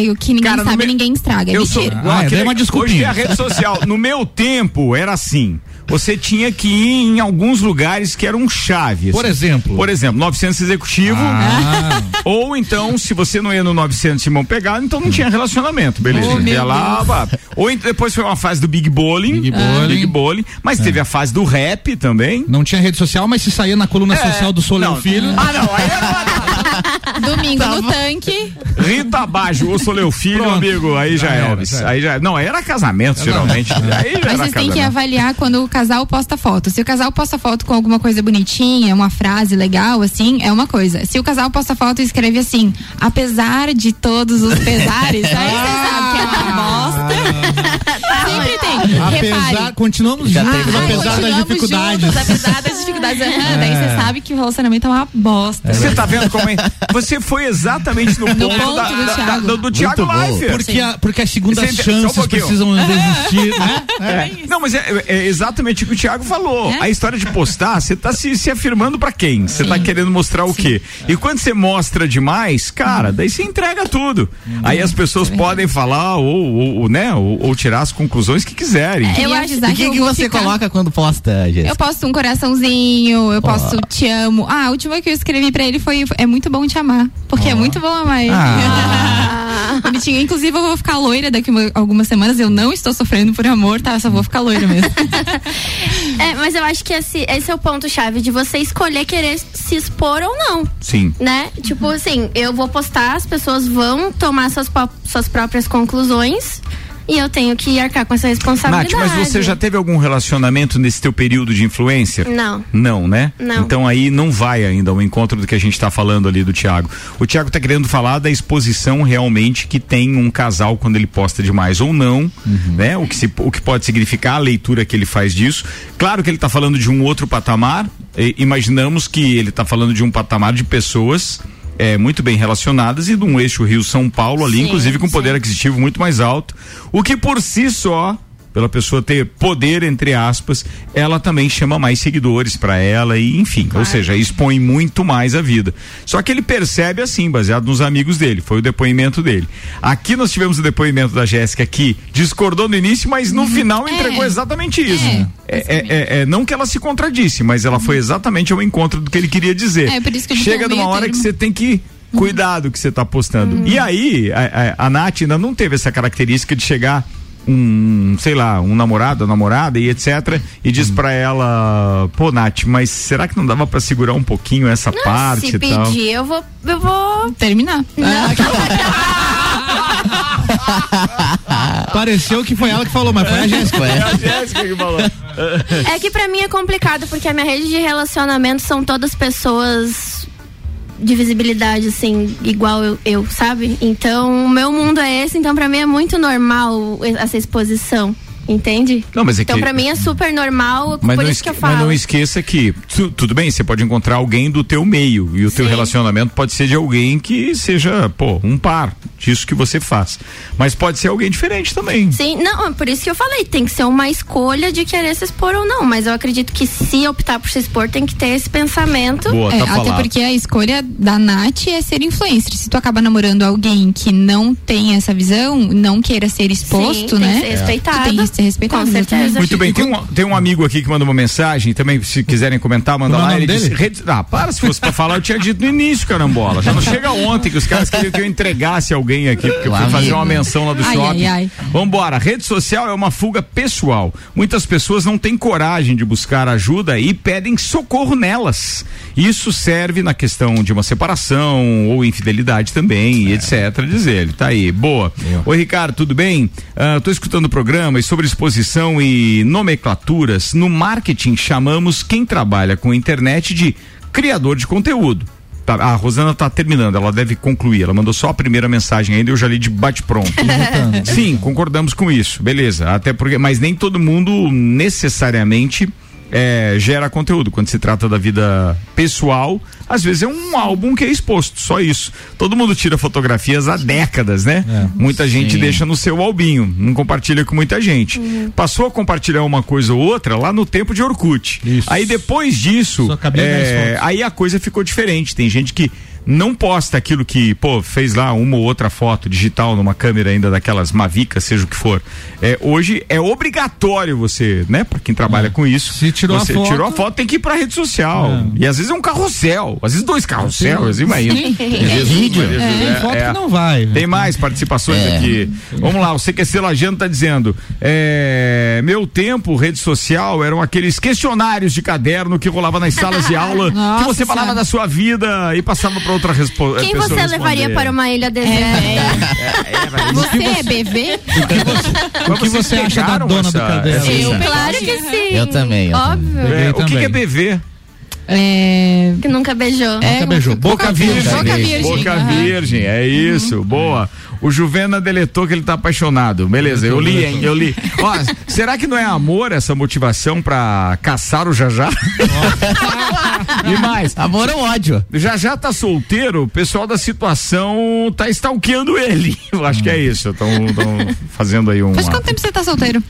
que o que ninguém Cara, sabe, meu- ninguém estraga. É Eu sou, mentira. Ah, Ah, que dei uma desculpinha. Hoje tem a rede social. No meu tempo era assim. Você tinha que ir em alguns lugares que eram chave. Por exemplo. Por exemplo, 900 executivo. Ah, Ou então, se você não ia no 900 Simão Pegado, então não tinha relacionamento, beleza? Oh, meu ia lá, vá. Ou ent- depois foi uma fase do Big Bowling. Big Bowling. Big Bowling. Mas teve a fase do rap também. não tinha rede social, mas se saía na coluna social do Soleu Não. Filho. Ah, não. Aí era Domingo no tanque. Rita Baggio, ou sou Leu Filho, Pronto. amigo. Aí já, Já é Elvis. Aí já, não, aí era casamento, geralmente. Aí já Mas era vocês têm que avaliar quando o casal posta foto. Se o casal posta foto com alguma coisa bonitinha, uma frase legal, assim, é uma coisa. Se o casal posta foto e escreve assim, apesar de todos os pesares, aí você sabe que é uma bosta. Sempre tem. Apesar, Repare. continuamos Já juntos, Ah, apesar das dificuldades. juntos, apesar das dificuldades. Aham, Daí É. você sabe que o relacionamento é uma bosta. Você tá vendo como é? Você foi exatamente no ponto, ponto da, do da- Thiago. da- do Thiago. Leifert. Porque, a- porque as segundas um chances pouquinho. precisam existir, né? É. Não, mas é, é exatamente o que o Thiago falou. É? A história de postar, você tá se, se afirmando pra quem? Você tá querendo mostrar o quê? E quando você mostra demais, cara, daí você entrega tudo. Aí as pessoas podem falar ou, ou- ou, né, ou, ou tirar as conclusões que quiserem. Eu Eu acho- E que, eu que você ficar- coloca quando posta, Jéssica? Eu posto um coraçãozinho, eu posto te amo. Ah, a última que eu escrevi pra ele foi é muito bom te amar. Porque é muito bom amar ele. Ah. Bonitinho. Inclusive, eu vou ficar loira daqui uma- algumas semanas. Eu não estou sofrendo por amor, tá? Eu só vou ficar loira mesmo. É, mas eu acho que esse, esse é o ponto-chave de você escolher querer se expor ou não. Sim. Né? Tipo assim, eu vou postar, as pessoas vão tomar suas, suas próprias conclusões e eu tenho que arcar com essa Nath, responsabilidade. mas você já teve algum relacionamento nesse teu período de influência? Não. Não, né? Não. Então aí não vai ainda ao encontro do que a gente está falando ali do Thiago. O Thiago tá querendo falar da exposição realmente que tem um casal quando ele posta demais ou não, né? O que, se- o que pode significar a leitura que ele faz disso. Claro que ele tá falando de um outro patamar. e- imaginamos que ele tá falando de um patamar de pessoas é, muito bem relacionadas e de um eixo Rio-São Paulo ali, Sim, inclusive com poder sim. aquisitivo muito mais alto. O que por si só pela pessoa ter poder entre aspas, ela também chama mais seguidores para ela e enfim, ou seja, expõe muito mais a vida. Só que ele percebe assim, baseado nos amigos dele, foi o depoimento dele. Aqui nós tivemos o depoimento da Jéssica que discordou no início, mas no final entregou exatamente isso. É, é, é- é, não que ela se contradisse, mas ela foi exatamente ao encontro do que ele queria dizer. É, por isso que Chega numa hora que termo. você tem que cuidar do que você está postando. E aí, a, a, a Nath ainda não teve essa característica de chegar um, sei lá, um namorado, namorada e etc. E diz pra ela, pô, Nath, mas será que não dava pra segurar um pouquinho essa parte Se e tal? pedir, eu vou. Eu vou. Terminar. Pareceu que foi ela que falou, mas foi a Jéssica. Ué. a Jéssica que falou. É que pra mim é complicado, porque a minha rede de relacionamento são todas pessoas de visibilidade, assim, igual eu, eu, sabe? Então, o meu mundo é esse, então pra mim é muito normal essa exposição. Entende? Não, mas é então, que- pra mim é super normal, Mas por não, isso que eu esque- mas falo. não esqueça que tu- tudo bem, você pode encontrar alguém do teu meio e o teu Sim. relacionamento pode ser de alguém que seja, pô, um par disso que você faz. Mas pode ser alguém diferente também. Sim, não, é por isso que eu falei, tem que ser uma escolha de querer se expor ou não, mas eu acredito que se optar por se expor, tem que ter esse pensamento. Boa, É, tá até falado. porque a escolha da Nath é ser influencer. Se tu acaba namorando alguém que não tem essa visão, não queira ser exposto, Sim, tem né? que ser respeitado. Tu tem que ser respeitado. Com certeza. exatamente. Muito bem, tem um, tem um amigo aqui que mandou uma mensagem, também se quiserem comentar, manda é o lá. Ele disse, dele? ah, para, se fosse pra falar, eu tinha dito no início, carambola. Já não chega ontem que os caras queriam que eu entregasse alguém aqui, porque eu fui fazer uma menção lá do Ai, shopping. ai, ai. Vambora, rede social é uma fuga pessoal. Muitas pessoas não têm coragem de buscar ajuda e pedem socorro nelas. Isso serve na questão de uma separação ou infidelidade também, e etc. Diz ele, tá aí, boa. Oi, Ricardo, tudo bem? Ah, tô escutando o programa e sobre exposição e nomenclaturas. No marketing chamamos quem trabalha com internet de criador de conteúdo. Tá, a Rosana tá terminando, ela deve concluir. Ela mandou só a primeira mensagem ainda, eu já li de bate-pronto. Sim, concordamos com isso, beleza. Até porque, mas nem todo mundo necessariamente é, gera conteúdo. Quando se trata da vida pessoal, às vezes é um álbum que é exposto, só isso. Todo mundo tira fotografias há décadas, né? Muita gente Sim. deixa no seu albinho, não compartilha com muita gente. Passou a compartilhar uma coisa ou outra lá no tempo de Orkut. Isso. Aí depois disso, é, fotos. aí a coisa ficou diferente. Tem gente que não posta aquilo que, pô, fez lá uma ou outra foto digital numa câmera ainda daquelas Mavica, seja o que for. É, hoje é obrigatório você, né, para quem trabalha com isso. Se tirou a você foto- tirou a foto, tem que ir pra rede social. É. E às vezes é um carrossel, às vezes dois carrosséis, imagina. Jesus, Vídeo. Tem é, foto é. que não vai. Tem mais participações É. aqui. Vamos lá, o CQC Lajano tá dizendo: é, meu tempo, rede social, eram aqueles questionários de caderno que rolava nas salas de aula, que Nossa você falava Senhora. da sua vida e passava para outra respo- Quem você levaria para uma ilha deserta? É, Você é BV? O que você acha da dona do essa- Eu Claro que sim. Eu também, eu Óbvio. É, o que, é BV? É. Que nunca beijou. é, beijou. Boca virgem. Boca virgem. Boca. Virgem, é isso, boa. O Juvena deletou que ele tá apaixonado. Beleza, eu li, hein? Eu li. Ó, será que não é amor essa motivação pra caçar o Jajá? e mais, Amor ou ódio? já já tá solteiro, o pessoal da situação tá stalkeando ele. Eu acho que é isso. Estão fazendo aí um. Faz quanto tempo você tá solteiro?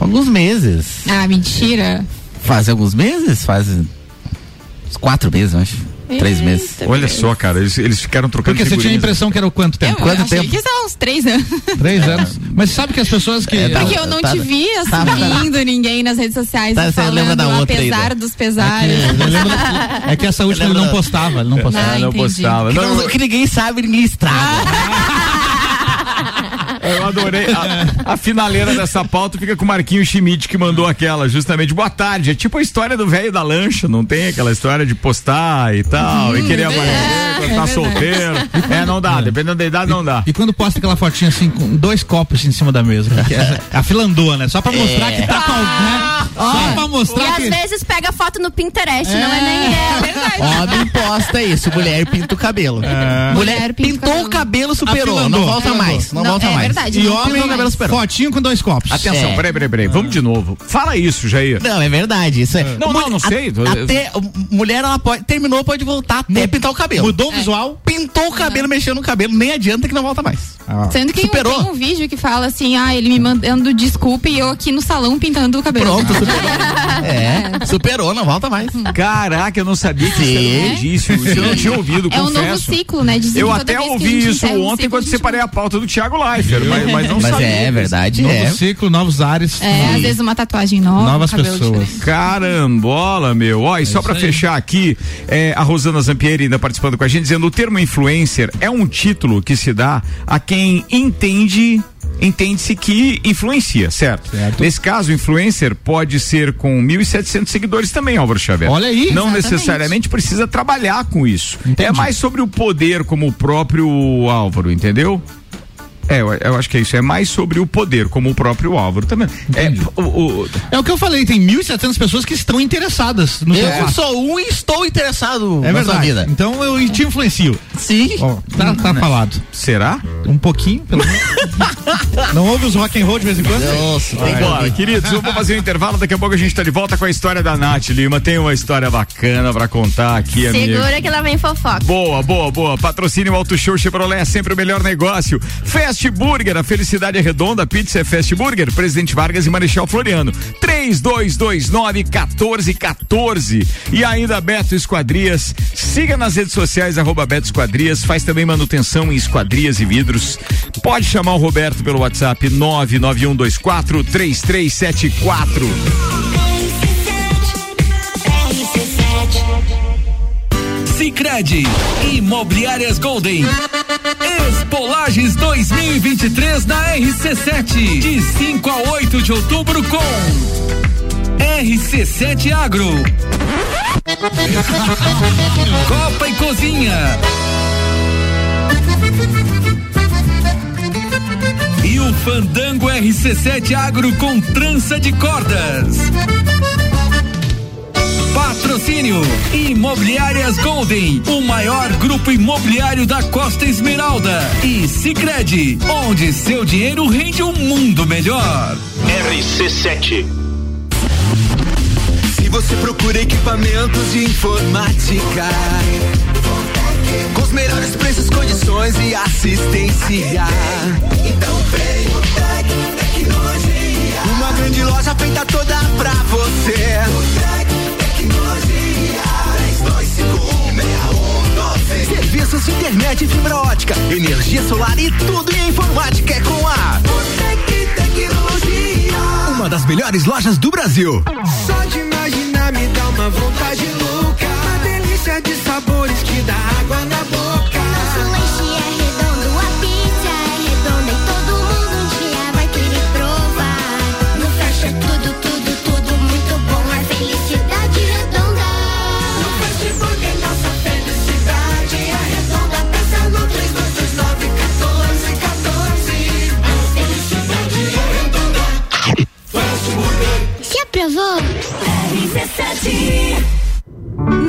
Alguns meses. Ah, mentira. Faz alguns meses? Faz quatro meses, eu acho. Três Eita, meses. Olha só, cara, eles, eles ficaram trocando Porque você tinha a impressão que era o quanto tempo? Eu Quanto achei tempo? que são uns três anos. Três anos. Mas sabe que as pessoas que. É, tá- Porque eu não tá- te vi tá- assumindo ninguém nas redes sociais Tá, e você falando, lembra da outra aí, apesar né? dos pesares. Eu lembro- é que essa última ele não postava, ele não postava. Ah, não postava. Que, Não, que ninguém sabe, ninguém estraga. Eu adorei. A, a finaleira dessa pauta fica com o Marquinho Schmidt que mandou aquela, justamente. Boa tarde. É tipo a história do velho da lancha, não tem aquela história de postar e tal, e querer aparecer quando tá solteiro. É, não dá, dependendo da idade, não dá. E quando posta aquela fotinha assim, com dois copos em cima da mesa, que é a filandua, né? Só pra mostrar que tá com alguém, né? Só pra E mostrar às que... vezes pega foto no Pinterest, não é nem ela. Homem posta isso, mulher pinta o cabelo. Mulher Mulher pinta o pintou o cabelo, superou. Afilandou, Não volta mais. Não, Não, volta é mais. Verdade. E não homem, fotinho com dois copos. Atenção, É. peraí, peraí, peraí. Vamos de novo. Fala isso, Jair. Não, é verdade. Isso é. Não, não, não sei. Até, mulher, ela pode. Terminou, pode voltar até pintar o cabelo. Mudou o visual? Pintou o cabelo, mexeu no cabelo, nem adianta que não volta mais. Sendo que Superou. tem um vídeo que fala assim, ah, ele me mandando desculpa e eu aqui no salão pintando o cabelo. Pronto, superou. É, superou, não volta mais. Caraca, eu não sabia que isso era um Sim. indício. Isso eu não tinha ouvido, É um novo confesso. ciclo, né? Eu até a ouvi isso um ontem quando a separei a pauta do Thiago Mas, mas não Mas sabia. é verdade, Novo é. ciclo, novos ares. É, às vezes uma tatuagem nova. Novas um pessoas. diferente. Carambola, meu. Ó, e só pra fechar aqui, é, a Rosana Zampieri ainda participando com a gente, dizendo o termo influencer é um título que se dá a quem entende entende-se que influencia, certo? Certo. Nesse caso, influencer pode ser com 1.700 seguidores também, Álvaro Xavier. Olha aí. Não Exatamente. necessariamente precisa trabalhar com isso. Entendi. É mais sobre o poder como o próprio Álvaro, entendeu? É, eu, eu acho que é isso. É mais sobre o poder, como o próprio Álvaro também. É, o- o, É o que eu falei, tem 1.700 pessoas que estão interessadas no Eu fato. sou um e estou interessado É na sua verdade. vida. Então eu te influencio. Sim. Ó, tá, tá falado. será? Um pouquinho, pelo menos. Não ouve os rock and roll de vez em quando? Nossa, tem Bora, queridos, eu vou fazer um intervalo, daqui a pouco a gente tá de volta com a história da Nath Lima. Tem uma história bacana pra contar aqui, amigo. Segura que lá vem fofoca. Boa, boa, boa. Patrocínio Auto Show Chevrolet é sempre o melhor negócio. Fast Burger, a felicidade é redonda, pizza é Fast Burger, Presidente Vargas e Marechal Floriano. 3229 1414. E ainda Beto Esquadrias. Siga nas redes sociais, arroba Beto Esquadrias. Faz também manutenção em esquadrias e vidros. Pode chamar o Roberto pelo WhatsApp 99124 Sicredi Imobiliárias Golden. Expolages 2023 na RC7, de 5 a 8 de outubro com RC7 Agro. Copa e Cozinha. E o Fandango RC7 Agro com trança de cordas. Patrocínio Imobiliárias Golden, o maior grupo imobiliário da Costa Esmeralda. E Sicredi, onde seu dinheiro rende um mundo melhor. RC7. você procura equipamentos de informática. Com os melhores preços, condições e assistência. Então vem o Tec Tecnologia. Uma grande loja feita toda pra você. Tecnologia. 32516112. Serviços de internet fibra ótica, energia solar e tudo em informática é com a Tecnologia. Uma das melhores lojas do Brasil. Só de imaginar me dá uma vontade louca. Uma delícia de sabores que dá água na boca.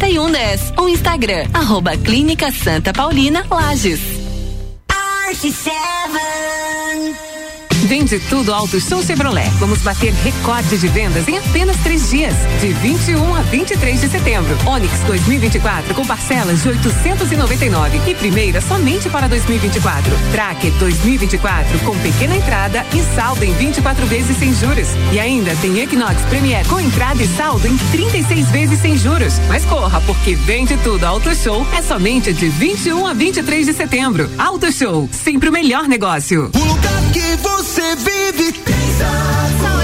7110. O Instagram, arroba Clínica Santa Paulina Lages. Vende tudo Auto Show Chevrolet. Vamos bater recorde de vendas em apenas três dias, de 21 a 23 de setembro. Onix 2024 com parcelas de 899 e primeira somente para 2024. Tracker 2024 com pequena entrada e saldo em 24 vezes sem juros. E ainda tem Equinox Premier com entrada e saldo em 36 vezes sem juros. Mas corra, porque vende tudo Auto Show é somente de 21 a 23 de setembro. Auto Show, sempre o melhor negócio. O lugar que você vive. Tem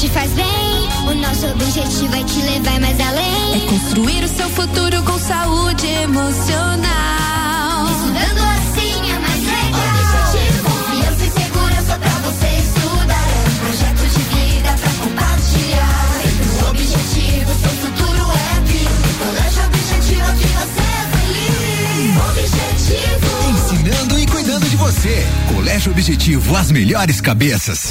Te faz bem. O nosso objetivo é te levar mais além. É construir o seu futuro com saúde emocional. Estudando assim é mais legal. Objetivo, confiança e segurança pra você estudar. É um projeto de vida pra compartilhar. Sempre o objetivo, seu futuro é vivo. Colégio objetivo que você é feliz. Objetivo. Ensinando e cuidando de você. Colégio Objetivo, as melhores cabeças.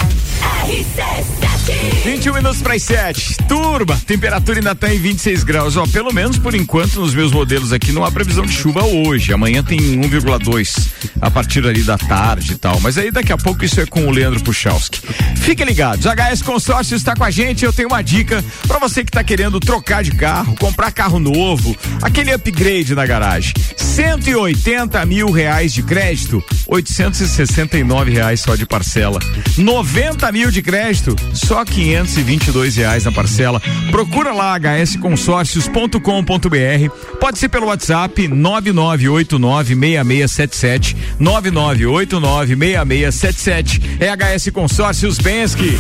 RC7. 21 minutos para as 7. Turma, temperatura ainda está em 26 graus. Ó, pelo menos por enquanto nos meus modelos aqui não há previsão de chuva hoje. Amanhã tem 1,2 a partir ali da tarde e tal. Mas aí daqui a pouco isso é com o Leandro Puchalski. Fiquem ligados. HS Consórcio está com a gente. Eu tenho uma dica para você que está querendo trocar de carro, comprar carro novo, aquele upgrade na garagem. 180 mil reais de crédito, 869 reais só de parcela. 90 mil de crédito, só 522 reais na parcela. Procura lá hsconsórcios.com.br. Pode ser pelo WhatsApp 99896677 99896677. É HS Consórcios Bensky.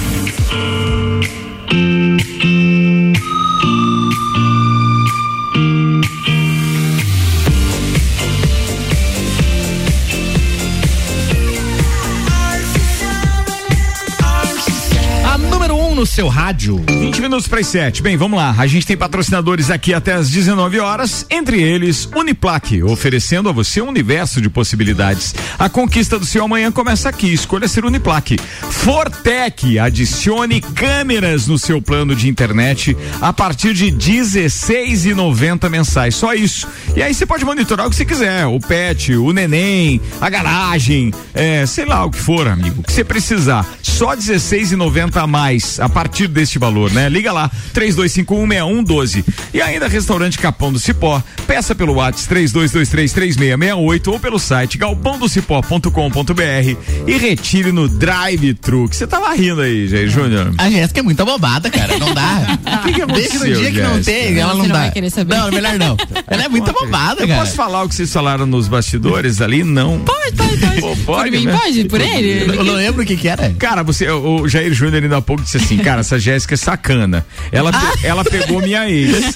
No seu rádio. 20 minutos para as 7. Bem, vamos lá. A gente tem patrocinadores aqui até às 19 horas, entre eles Uniplaque, oferecendo a você um universo de possibilidades. A conquista do seu amanhã começa aqui. Escolha ser Uniplaque. Fortec, adicione câmeras no seu plano de internet a partir de 16,90 mensais. Só isso. E aí você pode monitorar o que você quiser, o pet, o neném, a garagem, é, sei lá o que for, amigo, o que você precisar. Só 16,90 a mais a partir deste valor, né? Liga lá, 32516112. E ainda restaurante Capão do Cipó. Peça pelo WhatsApp 32233668 ou pelo site galpãodocipó.com.br e retire no drive-thru. Que você tava rindo aí, Jair Júnior. A Jéssica é muito abobada, cara. Não dá. O que que Desde no dia que não Jéssica? tem, ela não, não dá. vai querer saber. Não, melhor não. Ela é muito abobada, Eu cara. posso falar o que vocês falaram nos bastidores ali? Não. Pode, pode, pode. Pô, por mim, né? pode, por ele. Eu não lembro o que que era. Cara, você, o Jair Júnior ainda há pouco disse assim, cara, essa Jéssica é sacana. Ela, pe- ela pegou minha ex.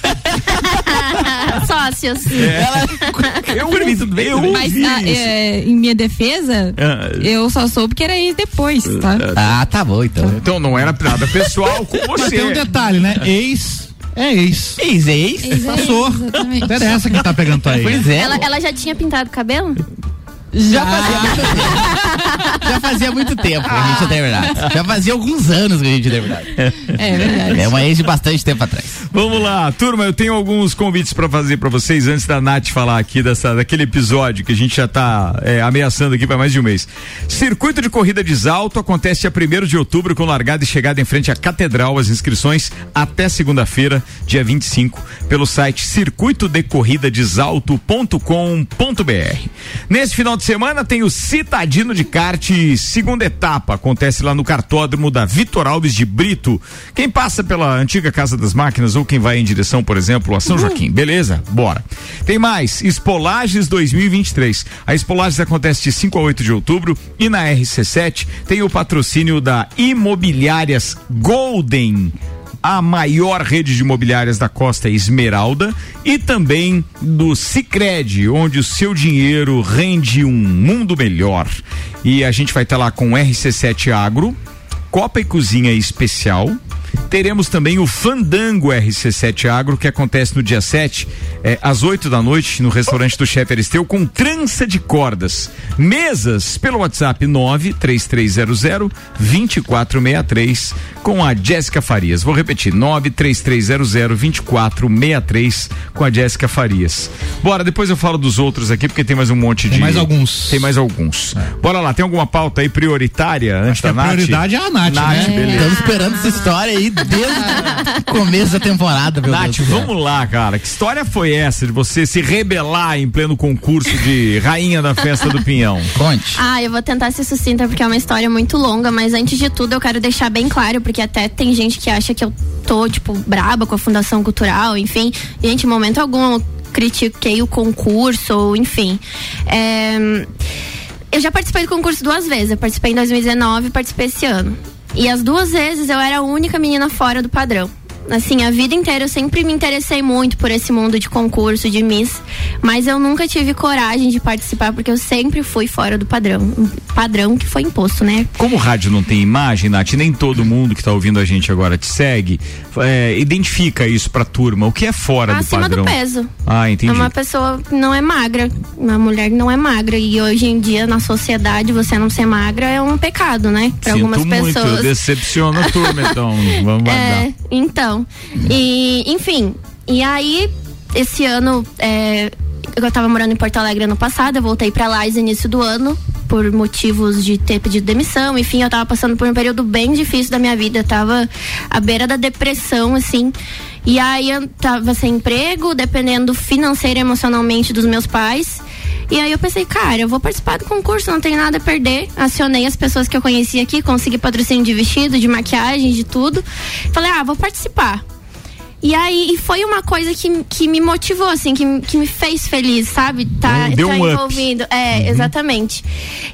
Sócios. Eu, Por mim, tudo bem, eu. Mas ouvi ah, é, em minha defesa, Ah. eu só soube que era isso depois, tá? Ah, tá bom, então. Então não era nada pessoal com Mas tem um você. detalhe, né? Ex é ex. Ex, ex. Ex- Passou. Exatamente. Interessa quem tá pegando tua ex. Pois é. Ela, ela já tinha pintado o cabelo? Já fazia muito tempo. Já fazia muito tempo que a gente é verdade. Já fazia alguns anos que a gente é verdade. É verdade. É uma ex de bastante tempo atrás. Vamos lá, turma, eu tenho alguns convites pra fazer pra vocês antes da Nath falar aqui dessa, daquele episódio que a gente já tá é, ameaçando aqui pra mais de um mês. Circuito de corrida de Salto acontece dia 1 de outubro com largada e chegada em frente à Catedral. As inscrições até segunda-feira, dia 25, pelo site circuitodecorridadesalto.com.br. Nesse final de semana tem o Citadino de Kart, segunda etapa, acontece lá no cartódromo da Vitor Alves de Brito. Quem passa pela antiga Casa das Máquinas ou quem vai em direção, por exemplo, a São Joaquim, beleza? Bora. Tem mais, Espolages 2023. A Espolages acontece de 5 a 8 de outubro e na RC7 tem o patrocínio da Imobiliárias Golden a maior rede de imobiliárias da Costa Esmeralda e também do Sicredi, onde o seu dinheiro rende um mundo melhor. E a gente vai estar lá com RC7 Agro, Copa e Cozinha Especial. Teremos também o Fandango RC7 Agro, que acontece no dia 7, eh, às 8 da noite, no restaurante do chefe Aristeu, com trança de cordas. Mesas pelo WhatsApp 93300 2463 com a Jéssica Farias. Vou repetir, 93300 2463 com a Jéssica Farias. Bora, depois eu falo dos outros aqui, porque tem mais um monte de. mais alguns. Tem mais alguns. Bora lá, tem alguma pauta aí prioritária antes que da a Nath? prioridade é a Nath, né? beleza. Estamos esperando essa história aí desde o começo da temporada, meu Nath, Deus vamos lá, cara. Que história foi essa de você se rebelar em pleno concurso de rainha da festa do Pinhão? Conte. Ah, eu vou tentar ser sucinta porque é uma história muito longa, mas antes de tudo eu quero deixar bem claro, porque até tem gente que acha que eu tô, tipo, braba com a Fundação Cultural, enfim. Gente, em momento algum eu critiquei o concurso, ou enfim. É, Eu já participei do concurso duas vezes. Eu participei em 2019 e participei esse ano. E as duas vezes eu era a única menina fora do padrão. Assim, a vida inteira eu sempre me interessei muito por esse mundo de concurso, de Miss, mas eu nunca tive coragem de participar porque eu sempre fui fora do padrão. Padrão que foi imposto, né? Como o rádio não tem imagem, Nath, nem todo mundo que tá ouvindo a gente agora te segue, é, identifica isso pra turma. O que é fora do Acima padrão? do peso. Ah, entendi. É uma pessoa que não é magra, uma mulher não é magra. E hoje em dia, na sociedade, você não ser magra é um pecado, né? Pra Sinto algumas muito, pessoas. decepciona a turma, então. Vamos guardar. É, então. E, enfim, e aí, esse ano, é, eu tava morando em Porto Alegre ano passado, eu voltei pra Lais no início do ano, por motivos de ter pedido demissão, enfim, eu tava passando por um período bem difícil da minha vida, eu tava à beira da depressão, assim. E aí eu tava sem emprego, dependendo financeira e emocionalmente dos meus pais. E aí eu pensei, cara, eu vou participar do concurso, não tenho nada a perder. Acionei as pessoas que eu conhecia aqui, consegui patrocínio de vestido, de maquiagem, de tudo. Falei, ah, vou participar. E aí e foi uma coisa que, que me motivou, assim, que, que me fez feliz, sabe? Tá, Deu tá um up. envolvido. É, exatamente.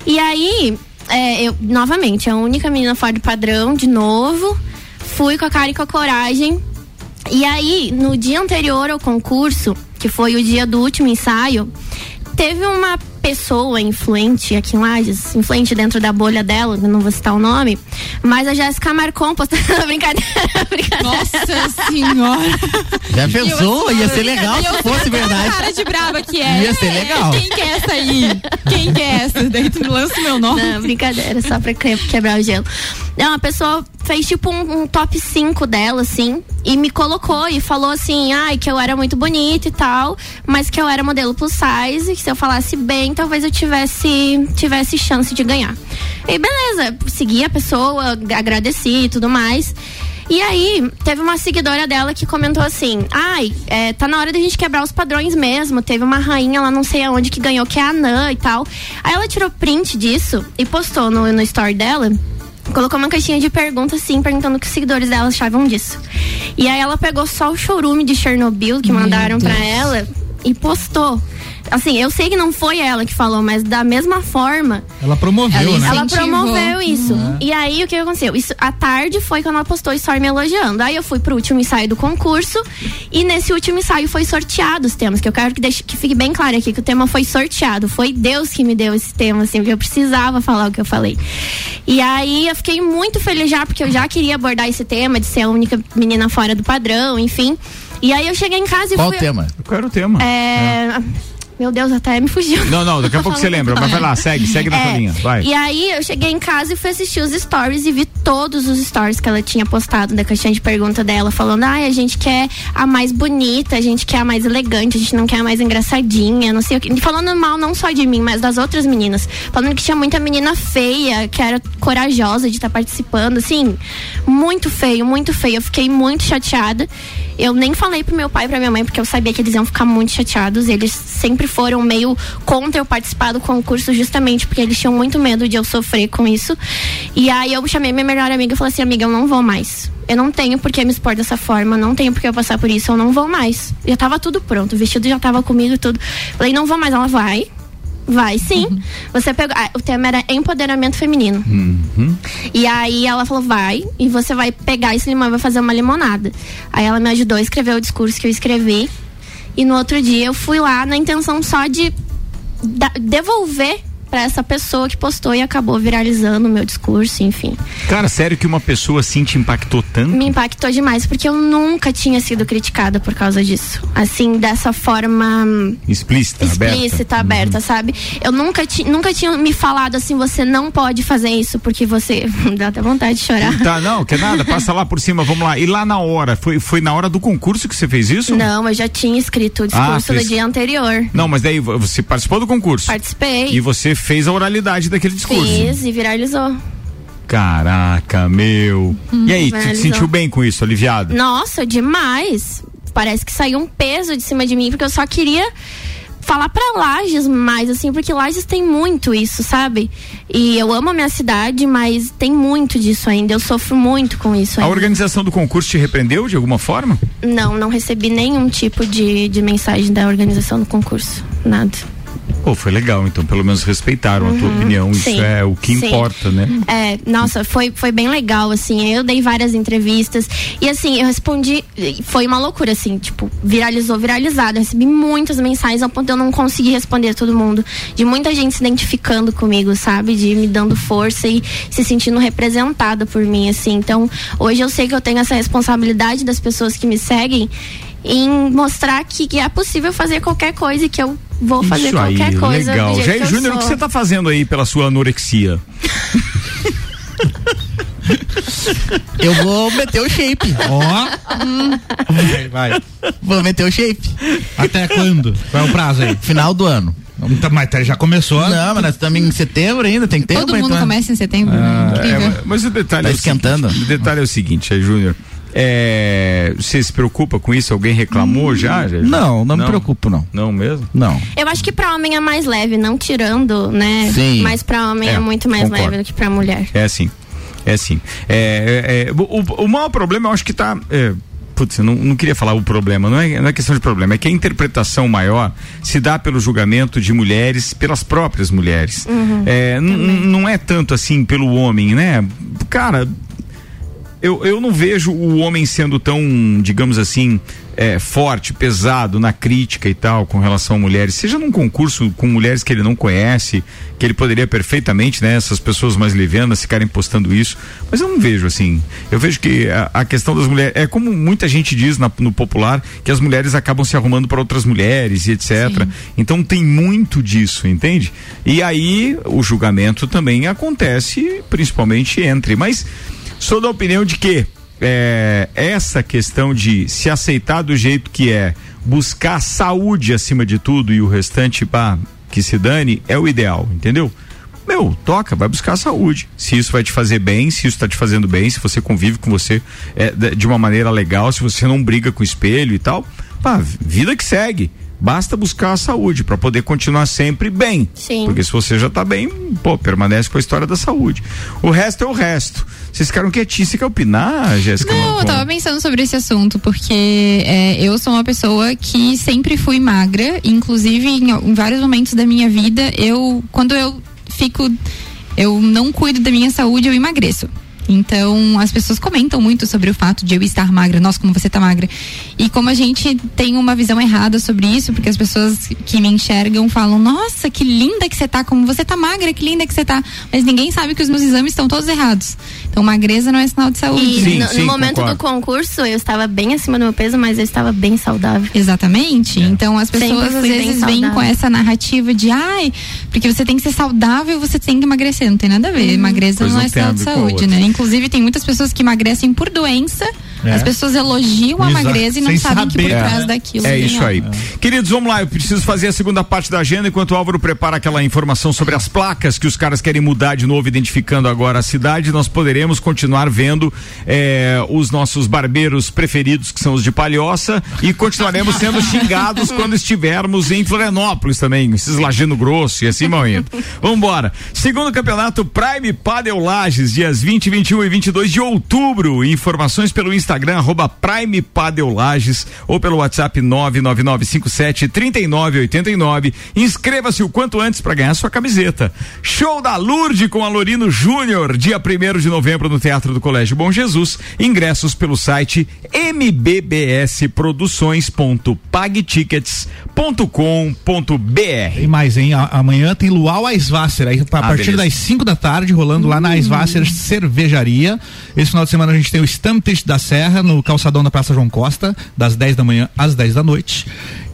E aí, é, eu, novamente, a única menina fora do padrão, de novo. Fui com a cara e com a coragem. E aí, no dia anterior ao concurso, que foi o dia do último ensaio, teve uma pessoa influente aqui em Lages, influente dentro da bolha dela, eu não vou citar o nome, mas a Jéssica Marcon postando brincadeira, brincadeira. Nossa senhora. Já pensou? Ia ser legal eu se fosse verdade. cara de brava que é. Ia ser legal. Quem que é essa aí? Quem que é essa? Daí tu lança o meu nome. Não, brincadeira, só pra que- quebrar o gelo. Não, a pessoa fez tipo um, um top 5 dela, assim, e me colocou e falou assim, ai, que eu era muito bonita e tal, mas que eu era modelo plus size, que se eu falasse bem, talvez eu tivesse, tivesse chance de ganhar. E beleza, segui a pessoa, agradeci e tudo mais. E aí, teve uma seguidora dela que comentou assim: ai, é, tá na hora da gente quebrar os padrões mesmo. Teve uma rainha lá, não sei aonde, que ganhou, que é a Anã e tal. Aí ela tirou print disso e postou no, no story dela. Colocou uma caixinha de perguntas, assim, perguntando o que os seguidores dela achavam disso. E aí ela pegou só o showroom de Chernobyl que Meu mandaram pra Deus. ela e postou. Assim, eu sei que não foi ela que falou, mas da mesma forma, Ela promoveu, Ela né? ela promoveu isso. Uhum. E aí, o que aconteceu? Isso, à tarde foi quando ela postou story me elogiando. Aí eu fui pro último ensaio do concurso. E nesse último ensaio foi sorteado os temas. Que eu quero que, deixe, que fique bem claro aqui que o tema foi sorteado. Foi Deus que me deu esse tema, assim, porque eu precisava falar o que eu falei. E aí eu fiquei muito feliz já, porque eu já queria abordar esse tema de ser a única menina fora do padrão, enfim. E aí eu cheguei em casa e Qual o fui. tema? Qual era o tema? É. Meu Deus, até me fugiu. Não, não, daqui a pouco você lembra, mas vai lá, segue, segue na É, linha, vai. E aí eu cheguei em casa e fui assistir os stories e vi todos os stories que ela tinha postado da caixinha de pergunta dela, falando: ai, a gente quer a mais bonita, a gente quer a mais elegante, a gente não quer a mais engraçadinha, não sei o que. Falando mal não só de mim, mas das outras meninas. Falando que tinha muita menina feia, que era corajosa de estar participando, assim, muito feio, muito feio. Eu fiquei muito chateada. Eu nem falei pro meu pai e pra minha mãe, porque eu sabia que eles iam ficar muito chateados. Eles sempre foram meio contra eu participar do concurso, justamente porque eles tinham muito medo de eu sofrer com isso. E aí eu chamei minha melhor amiga e falei assim: amiga, eu não vou mais. Eu não tenho por que me expor dessa forma, não tenho por que eu passar por isso, eu não vou mais. Já tava tudo pronto, o vestido já tava comigo e tudo. Falei, não vou mais. Ela vai. Vai sim. Você pegou. ah, o tema era empoderamento feminino. E aí ela falou, vai, e você vai pegar esse limão e vai fazer uma limonada. Aí ela me ajudou a escrever o discurso que eu escrevi. E no outro dia eu fui lá na intenção só de da- devolver pra essa pessoa que postou e acabou viralizando o meu discurso, enfim. Cara, sério que uma pessoa assim te impactou tanto? Me impactou demais, porque eu nunca tinha sido criticada por causa disso. Assim, dessa forma hum, Explícita, explícita, aberta. aberta, sabe? Eu nunca, ti, nunca tinha me falado assim, você não pode fazer isso porque você. Dá até vontade de chorar. Tá, não, que nada, passa lá por cima, vamos lá. E lá na hora, foi, foi na hora do concurso que você fez isso? Não, eu já tinha escrito o Ah, discurso fez- no dia anterior. Não, mas daí você participou do concurso. Participei. E você fez a oralidade daquele discurso. Fiz e viralizou. Caraca, meu. e aí, tu te viralizou. sentiu bem com isso, aliviado? Nossa, demais. Parece que saiu um peso de cima de mim, porque eu só queria falar pra Lages mais, assim, porque Lages tem muito isso, sabe? E eu amo a minha cidade, mas tem muito disso ainda. Eu sofro muito com isso A ainda. organização do concurso te repreendeu de alguma forma? Não, não recebi nenhum tipo de, de mensagem da organização do concurso. Nada. Pô, foi legal, então pelo menos respeitaram a tua Uhum, opinião. Isso sim, é o que sim. importa, né? É, nossa, foi, foi bem legal, assim. Eu dei várias entrevistas. E assim, eu respondi. Foi uma loucura, assim, tipo, viralizou, viralizado. Eu recebi muitas mensagens ao ponto de eu não conseguir responder a todo mundo. De muita gente se identificando comigo, sabe? De me dando força e se sentindo representada por mim, assim. Então, hoje eu sei que eu tenho essa responsabilidade das pessoas que me seguem em mostrar que, que é possível fazer qualquer coisa e que eu vou fazer Isso qualquer aí, coisa. legal. do jeito Jair Júnior, o que você tá fazendo aí pela sua anorexia? Eu vou meter o shape. Ó. Vai, vai. Vou meter o shape. Até quando? Qual é o prazo aí? Final do ano. Então, mas tá- já começou? Não, mas nós estamos em setembro ainda, tem tempo. Todo mundo então. começa em setembro. né? Ah, Incrível. é, mas o detalhe Tá é o esquentando? seguinte, o detalhe é o seguinte, Jair Júnior. É, você se preocupa com isso? Alguém reclamou já? já? Não, não me preocupo, não. Não mesmo? Não. Eu acho que pra homem é mais leve, não tirando, né? Sim. Mas pra homem é, É, muito mais concordo. leve do que pra mulher. É assim. É assim. É, é, é, o, o maior problema, eu acho que tá. É, putz, eu não, não queria falar o problema, não é, não é questão de problema, é que a interpretação maior se dá pelo julgamento de mulheres, pelas próprias mulheres. Uhum, É, não é tanto assim pelo homem, né? Cara, eu, eu não vejo o homem sendo tão, digamos assim, é, forte, pesado na crítica e tal com relação a mulheres, seja num concurso com mulheres que ele não conhece, que ele poderia perfeitamente, né, essas pessoas mais levianas ficarem postando isso, mas eu não vejo assim. Eu vejo que a, a questão das mulheres, é como muita gente diz na- no popular, que as mulheres acabam se arrumando para outras mulheres e etc. Então tem muito disso, entende? E aí o julgamento também acontece, principalmente entre, mas Sou da opinião de que é, essa questão de se aceitar do jeito que é, buscar saúde acima de tudo e o restante, pá, que se dane, é o ideal, entendeu? Meu, toca, vai buscar saúde. Se isso vai te fazer bem, se isso tá te fazendo bem, se você convive com você é, de de uma maneira legal, se você não briga com o espelho e tal, pá, vida que segue. Basta buscar a saúde para poder continuar sempre bem. Sim. Porque se você já tá bem, pô, permanece com a história da saúde. O resto é o resto. Vocês ficaram quietinhos, você quer opinar, Jéssica? Não, eu Marcon? tava pensando sobre esse assunto, porque é, eu sou uma pessoa que sempre fui magra, inclusive em, em vários momentos da minha vida, eu, quando eu fico, eu não cuido da minha saúde, eu emagreço. Então, as pessoas comentam muito sobre o fato de eu estar magra, nossa, como você tá magra. E como a gente tem uma visão errada sobre isso, porque as pessoas que me enxergam falam, nossa, que linda que você tá, como você tá magra, que linda que você tá. Mas ninguém sabe que os meus exames estão todos errados. Então, magreza não é sinal de saúde. E no, no momento do concurso, eu estava bem acima do meu peso, mas eu estava bem saudável. Exatamente. Então as pessoas às vezes vêm com essa narrativa de ai, porque você tem que ser saudável, você tem que emagrecer. Não tem nada a ver. Magreza Pois não, não é sinal de saúde, né? Inclusive, tem muitas pessoas que emagrecem por doença. É. As pessoas elogiam a Exato. magreza e não Sem sabem que por saber. trás É. daquilo. É isso aí. Queridos, vamos lá. Eu preciso fazer a segunda parte da agenda enquanto o Álvaro prepara aquela informação sobre as placas que os caras querem mudar de novo, identificando agora a cidade. Nós poderemos continuar vendo eh, os nossos barbeiros preferidos, que são os de Palhoça, e continuaremos sendo xingados quando estivermos em Florianópolis também, esses Lagino Grosso e assim vão indo. Vambora. Segundo campeonato Prime Padel Lages, dias 20, 21 e 22 de outubro. Informações pelo Instagram, arroba Prime Padel Lages ou pelo WhatsApp 99957 3989. Inscreva-se o quanto antes para ganhar sua camiseta. Show da Lourdes com Alorino Júnior, dia 1 de novembro no Teatro do Colégio Bom Jesus. Ingressos pelo site mbbs.produções.pagtickets.com.br. Tem mais, hein? Amanhã tem Luau Aisvasser, aí a partir beleza. das 5 da tarde, rolando lá na Aisvasser Cervejaria. Esse final de semana a gente tem o Stamptest da Serra, no calçadão da Praça João Costa, das 10 da manhã às 10 da noite.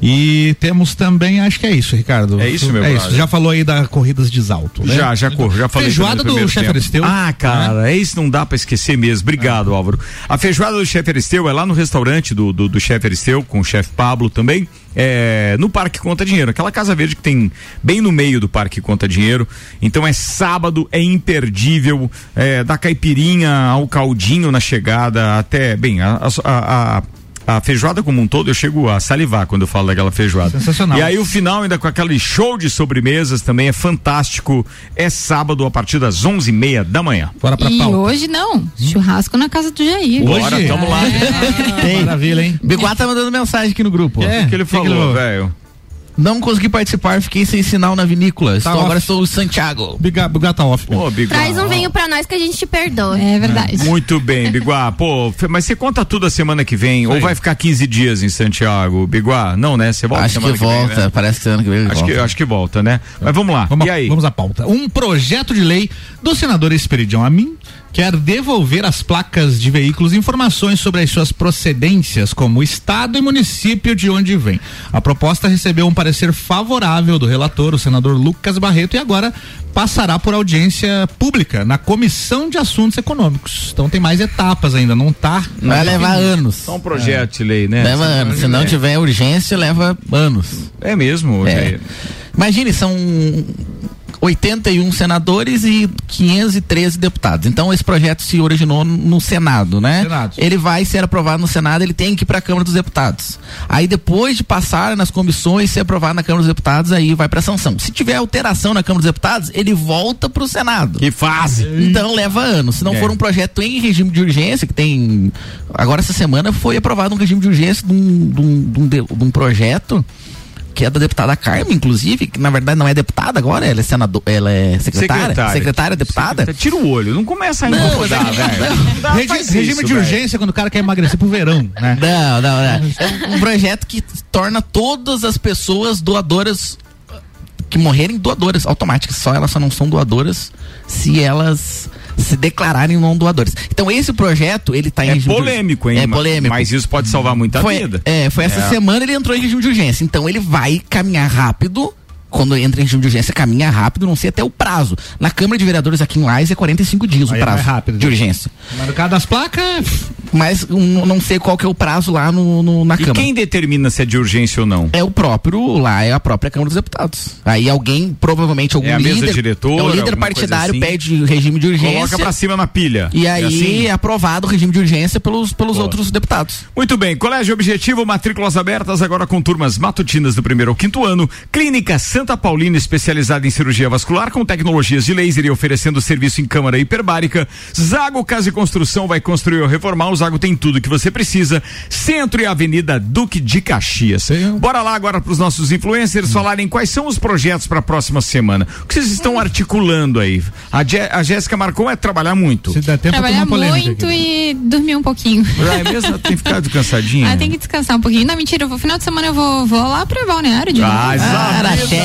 E temos também, acho que é isso, Ricardo. É isso, meu É isso. Já falou aí da Corridas de Salto, né? Já, já corro, já falei. Feijoada do primeiro chefe. Aristeu. Ah, cara, é isso não dá pra esquecer mesmo. Obrigado, Álvaro. A feijoada do chefe Aristeu é lá no restaurante do, do, do chefe Aristeu, com o chefe Pablo também. É, no Parque Conta Dinheiro, aquela casa verde que tem bem no meio do Parque Conta Dinheiro. Então é sábado, é imperdível, é, da caipirinha ao caldinho na chegada, até, bem, a, a- a- a feijoada como um todo, eu chego a salivar quando eu falo daquela feijoada. Sensacional. E aí o final ainda com aquele show de sobremesas também é fantástico. É sábado a partir das onze e meia da manhã. Bora E hoje não, churrasco na casa do Jair. Bora, tamo lá. Tem. Maravilha, hein? Biguá tá mandando mensagem aqui no grupo. É, o que ele falou, velho? Não consegui participar, fiquei sem sinal na vinícola. Estou, off. agora estou em Santiago. Biguá tá off. Pô, Biguá. Traz um vinho pra nós que a gente te perdoa. É verdade. Muito bem, Biguá. Pô, mas você conta tudo a semana que vem? Ou vai ficar 15 dias em Santiago, Biguá? Não, né? Você volta Acho semana que volta, vem, né? parece que ano que vem Acho volta. que, acho que volta, né? Mas vamos lá. Vamos, e aí? vamos à pauta. Um projeto de lei do senador Esperidião Amin quer devolver às placas de veículos informações sobre as suas procedências, como o estado e município de onde vem. A proposta recebeu um parecer favorável do relator, o senador Lucas Barreto, e agora passará por audiência pública na Comissão de Assuntos Econômicos. Então tem mais etapas ainda, não tá. Vai levar anos. Só um projeto de lei, né? Leva anos. Se não tiver urgência, leva anos. É mesmo, É. Imagine, são 81 senadores e 513 deputados. Então esse projeto se originou no Senado, né? Senado. Ele vai ser aprovado no Senado, ele tem que ir para a Câmara dos Deputados. Aí depois de passar nas comissões, ser aprovado na Câmara dos Deputados, aí vai para sanção. Se tiver alteração na Câmara dos Deputados, ele volta para o Senado. Que fase. Então leva anos. Se não É. for um projeto em regime de urgência, que tem. Agora essa semana foi aprovado um regime de urgência de um, de um- de um de- de um projeto que é da deputada Carmen, inclusive, que na verdade não é deputada agora, ela é senador, ela é secretária, secretária, deputada. Tira o olho, não começa a Não, incomodar, não, velho. não. Regime isso, de velho. urgência quando o cara quer emagrecer pro verão, né? Não, não, não. É um projeto que torna todas as pessoas doadoras que morrerem doadoras automáticas. Só elas só não são doadoras se elas se declararem não doadores. Então esse projeto, ele tá em É polêmico, hein? É polêmico. Mas isso pode salvar muita foi, vida. É, foi essa É. semana ele entrou em regime de urgência. Então ele vai caminhar rápido. Quando entra em regime de urgência, caminha rápido, não sei até o prazo. Na Câmara de Vereadores aqui em Lais é 45 dias Aí o é prazo mais rápido, de né? urgência. Mas no caso das placas, Mas um, não sei qual que é o prazo lá no, no- na E Câmara. quem determina se é de urgência ou não? É o próprio, lá é a própria Câmara dos Deputados. Aí alguém, provavelmente algum É a mesa líder, diretora, é o líder partidário assim? pede regime de urgência. Coloca pra cima na pilha. E É aí assim? é aprovado o regime de urgência pelos, pelos outros deputados. Muito bem, Colégio Objetivo, matrículas abertas agora com turmas matutinas do primeiro ao quinto ano. Clínica Santa Paulina, especializada em cirurgia vascular com tecnologias de laser e oferecendo serviço em câmara hiperbárica. Zago Casa e Construção vai construir ou reformar. O Zago tem tudo que você precisa. Centro e Avenida Duque de Caxias. Bora lá agora para os nossos influencers falarem quais são os projetos para a próxima semana. O que vocês estão articulando aí? A, Jé- a Jéssica marcou é trabalhar muito. se der tempo, Trabalhar muito aqui. e dormir um pouquinho. Ah, é mesmo? Tem ficado cansadinha? Ah, tem que descansar um pouquinho. Não, mentira, vou, final de semana eu vou, vou lá pra Balneário de novo. Ah,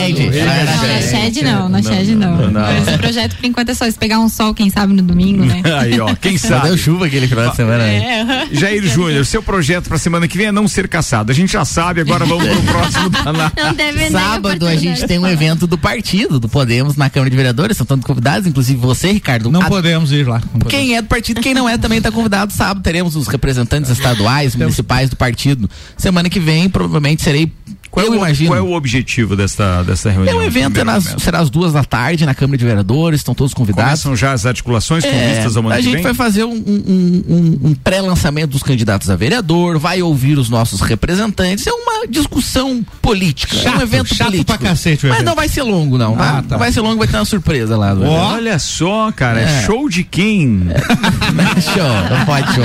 Na Shed. Não, na Shed não, na Shed não. O projeto por enquanto é só pegar um sol, quem sabe, no domingo, né? Aí, ó, quem sabe? deu chuva aquele final de semana. É. Jair Júnior, seu projeto pra semana que vem é não ser caçado. A gente já sabe, agora vamos pro próximo Não deve Sábado a gente tem um de falar. evento do partido, do Podemos, na Câmara de Vereadores. São todos convidados, inclusive você, Ricardo. Não A- podemos ir lá. Podemos. Quem é do partido, quem não é também está convidado. Sábado teremos os representantes estaduais, municipais do partido. Semana que vem, provavelmente serei. Qual, eu é o, imagino. qual é o objetivo dessa, dessa reunião? É um evento, é nas- será às duas da tarde na Câmara de Vereadores, estão todos convidados. Começam já as articulações com É, vistas ao ano a gente vem? vai fazer um, um- um- um pré-lançamento dos candidatos a vereador, vai ouvir os nossos representantes. É uma discussão política. é um Chato, evento chato político. pra cacete Mas não vai ser longo, não. tá? Ah, tá. Não vai ser longo, vai ter uma surpresa lá. Olha só, cara, é. É. show de quem? evento. show, não pode show.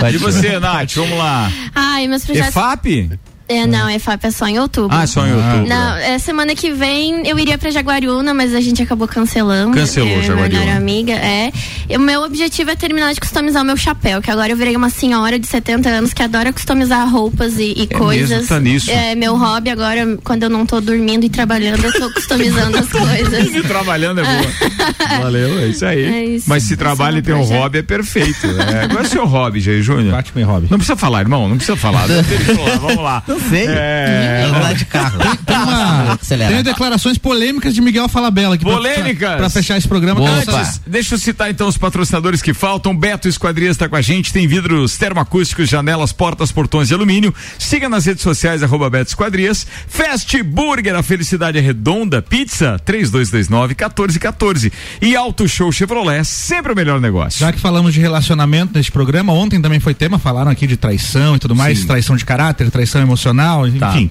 Pode E show. você, Nath, vamos lá. Ai, meus projetos. EFAP? É, não, EFAP é só em outubro. Ah, só em outubro. Não, é, semana que vem eu iria pra Jaguariúna, mas a gente acabou cancelando. Cancelou é, Jaguariúna. Minha melhor amiga, é. E o meu objetivo é terminar de customizar o meu chapéu, que agora eu virei uma senhora de 70 anos que adora customizar roupas e, e É coisas. mesmo, tá nisso. É meu hobby agora, quando eu não tô dormindo e trabalhando, eu tô customizando as coisas. Se trabalhando é boa. Valeu, é isso aí. É isso. Mas se Esse trabalha é e tem um projeto. hobby, é perfeito. É. Qual é o seu hobby, Jair Júnior? Batman e Hobby. Não precisa falar, irmão, não precisa falar, Vamos lá. Não sei. É, de carro. Tem, uma, Acelera. tem declarações polêmicas de Miguel Falabella aqui pra- Polêmicas? Pra, pra fechar esse programa. Antes, deixa eu citar então os patrocinadores que faltam. Beto Esquadrias está com a gente, tem vidros termoacústicos, janelas, portas, portões de alumínio. Siga nas redes sociais, arroba Beto Esquadrias. Fast Burger, a felicidade é redonda. Pizza, 3229-1414. E Auto Show Chevrolet, sempre o melhor negócio. Já que falamos de relacionamento neste programa, ontem também foi tema, falaram aqui de traição e tudo mais, Sim. traição de caráter, traição emocional, Tá. enfim.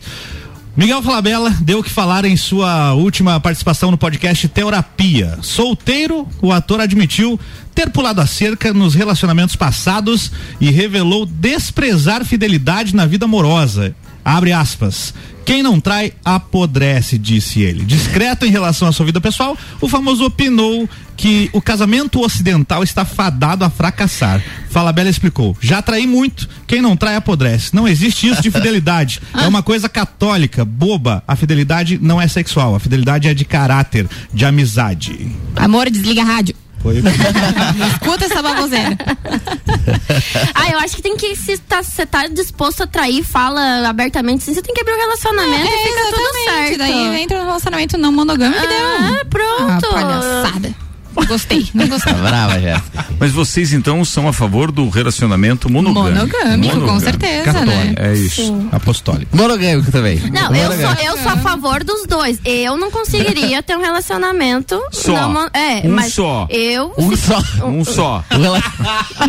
Miguel Falabella deu o que falar em sua última participação no podcast Terapia. Solteiro, o ator admitiu ter pulado a cerca nos relacionamentos passados e revelou desprezar fidelidade na vida amorosa. Abre aspas. Quem não trai, apodrece, disse ele. Discreto em relação à sua vida pessoal, o famoso opinou que o casamento ocidental está fadado a fracassar. Falabella explicou: já traí muito, quem não trai apodrece. Não existe isso de fidelidade. É uma coisa católica, boba. A fidelidade não é sexual, a fidelidade é de caráter, de amizade. Amor, desliga a rádio. Foi Escuta essa baboseira. Ah, eu acho que tem que, se tá, você tá disposto a trair, fala abertamente, assim, você tem que abrir o relacionamento e fica tudo certo. Daí entra no relacionamento não monogâmico e deu. Ah, pronto. Ah, palhaçada. Gostei, não gostei. Tá brava, Jéssica. Mas vocês então são a favor do relacionamento monogâmico? Monogâmico, com certeza, né? É isso. Sim. Apostólico. Monogâmico também. Não, eu sou, eu sou a favor dos dois. Eu não conseguiria ter um relacionamento. Só. não é, Um mas só. Eu. Um só. Um só.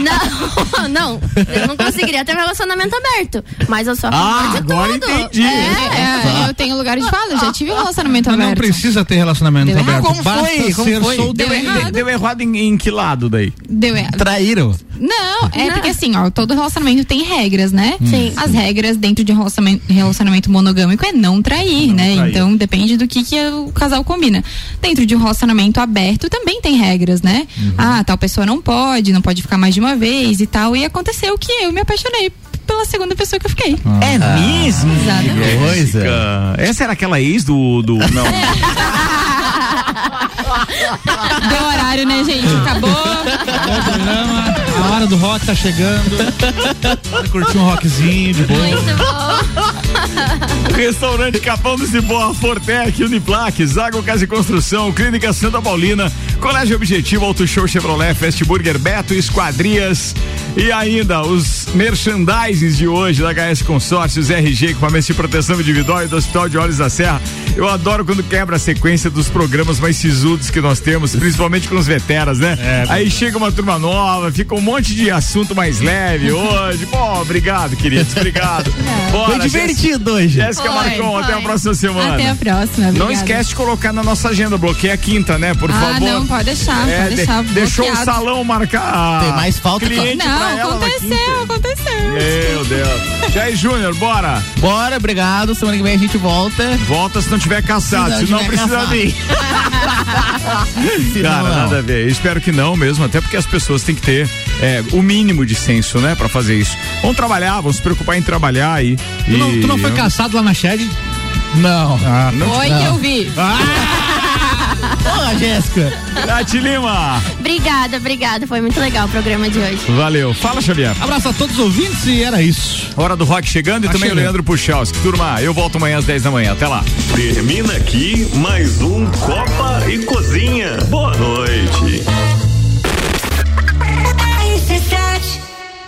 Não, não. Eu não conseguiria ter um relacionamento aberto. Mas eu sou a favor Ah, de agora tudo. entendi. É, eu tenho lugar de fala, eu já tive um relacionamento Mas não aberto. precisa ter relacionamento Deu aberto. Como Basta foi? Como ser foi? solteiro. Deu errado. Deu errado em, em que lado daí? Deu errado. Traíram. Não, é porque assim, ó, todo relacionamento tem regras, né? Sim. As regras dentro de um relacionamento, relacionamento monogâmico é não trair, né? trair. Então depende do que, que o casal combina. Dentro de um relacionamento aberto também tem regras, né? Ah, tal pessoa não pode, não pode ficar mais de uma vez e tal. E aconteceu que eu me apaixonei pela segunda pessoa que eu fiquei. É mesmo? Exatamente. Coisa. Jéssica? Essa era aquela ex do. do não. Deu horário, né, gente? Acabou. O programa, a hora do rock tá chegando. Curtir um rockzinho de boa. Muito bom. Restaurante Capão do Cipó, Fortec, Uniplaque, Zago Casa e Construção, Clínica Santa Paulina, Colégio Objetivo, Auto Show Chevrolet, Fast Burger Beto, Esquadrias e ainda os merchandises de hoje da HS Consórcios, RG, equipamentos de proteção individual e do Hospital de Olhos da Serra. Eu adoro quando quebra a sequência dos programas mais sisudos que nós temos, principalmente com os veteras, né? Aí chega uma turma nova, fica um monte de assunto mais leve hoje. Pô, obrigado, queridos, obrigado. Bora, Foi divertido hoje. Jéssica Foi, Marcon, até a próxima semana. Até a próxima. Não obrigada. esquece de colocar na nossa agenda, bloqueia a quinta, né? Por ah, favor. não, pode deixar, É, pode de- deixar. deixou o salão marcar. Tem mais falta que- Não, aconteceu, aconteceu. Meu Deus. E aí, Júnior, bora. Bora, obrigado. Semana que vem a gente volta. Volta se não tiver caçado, Se se não não precisa caçado. vir. Cara, não, não. nada a ver. Eu espero que não mesmo, até porque as pessoas têm que ter é, o mínimo de senso, né, pra fazer isso. Vamos trabalhar, vamos se preocupar em trabalhar aí. Tu não, E- tu não foi caçado lá na Shed? Não. Ah, Foi que eu vi. Porra, Jéssica. Nath Lima. Obrigada, obrigada. Foi muito legal o programa de hoje. Valeu. Fala, Xavier. Abraço a todos os ouvintes e era isso. Hora do rock chegando e Tá também chegando. o Leandro Puchalski. Turma, eu volto amanhã às 10 da manhã. Até lá. Termina aqui mais um Copa e Cozinha. Bom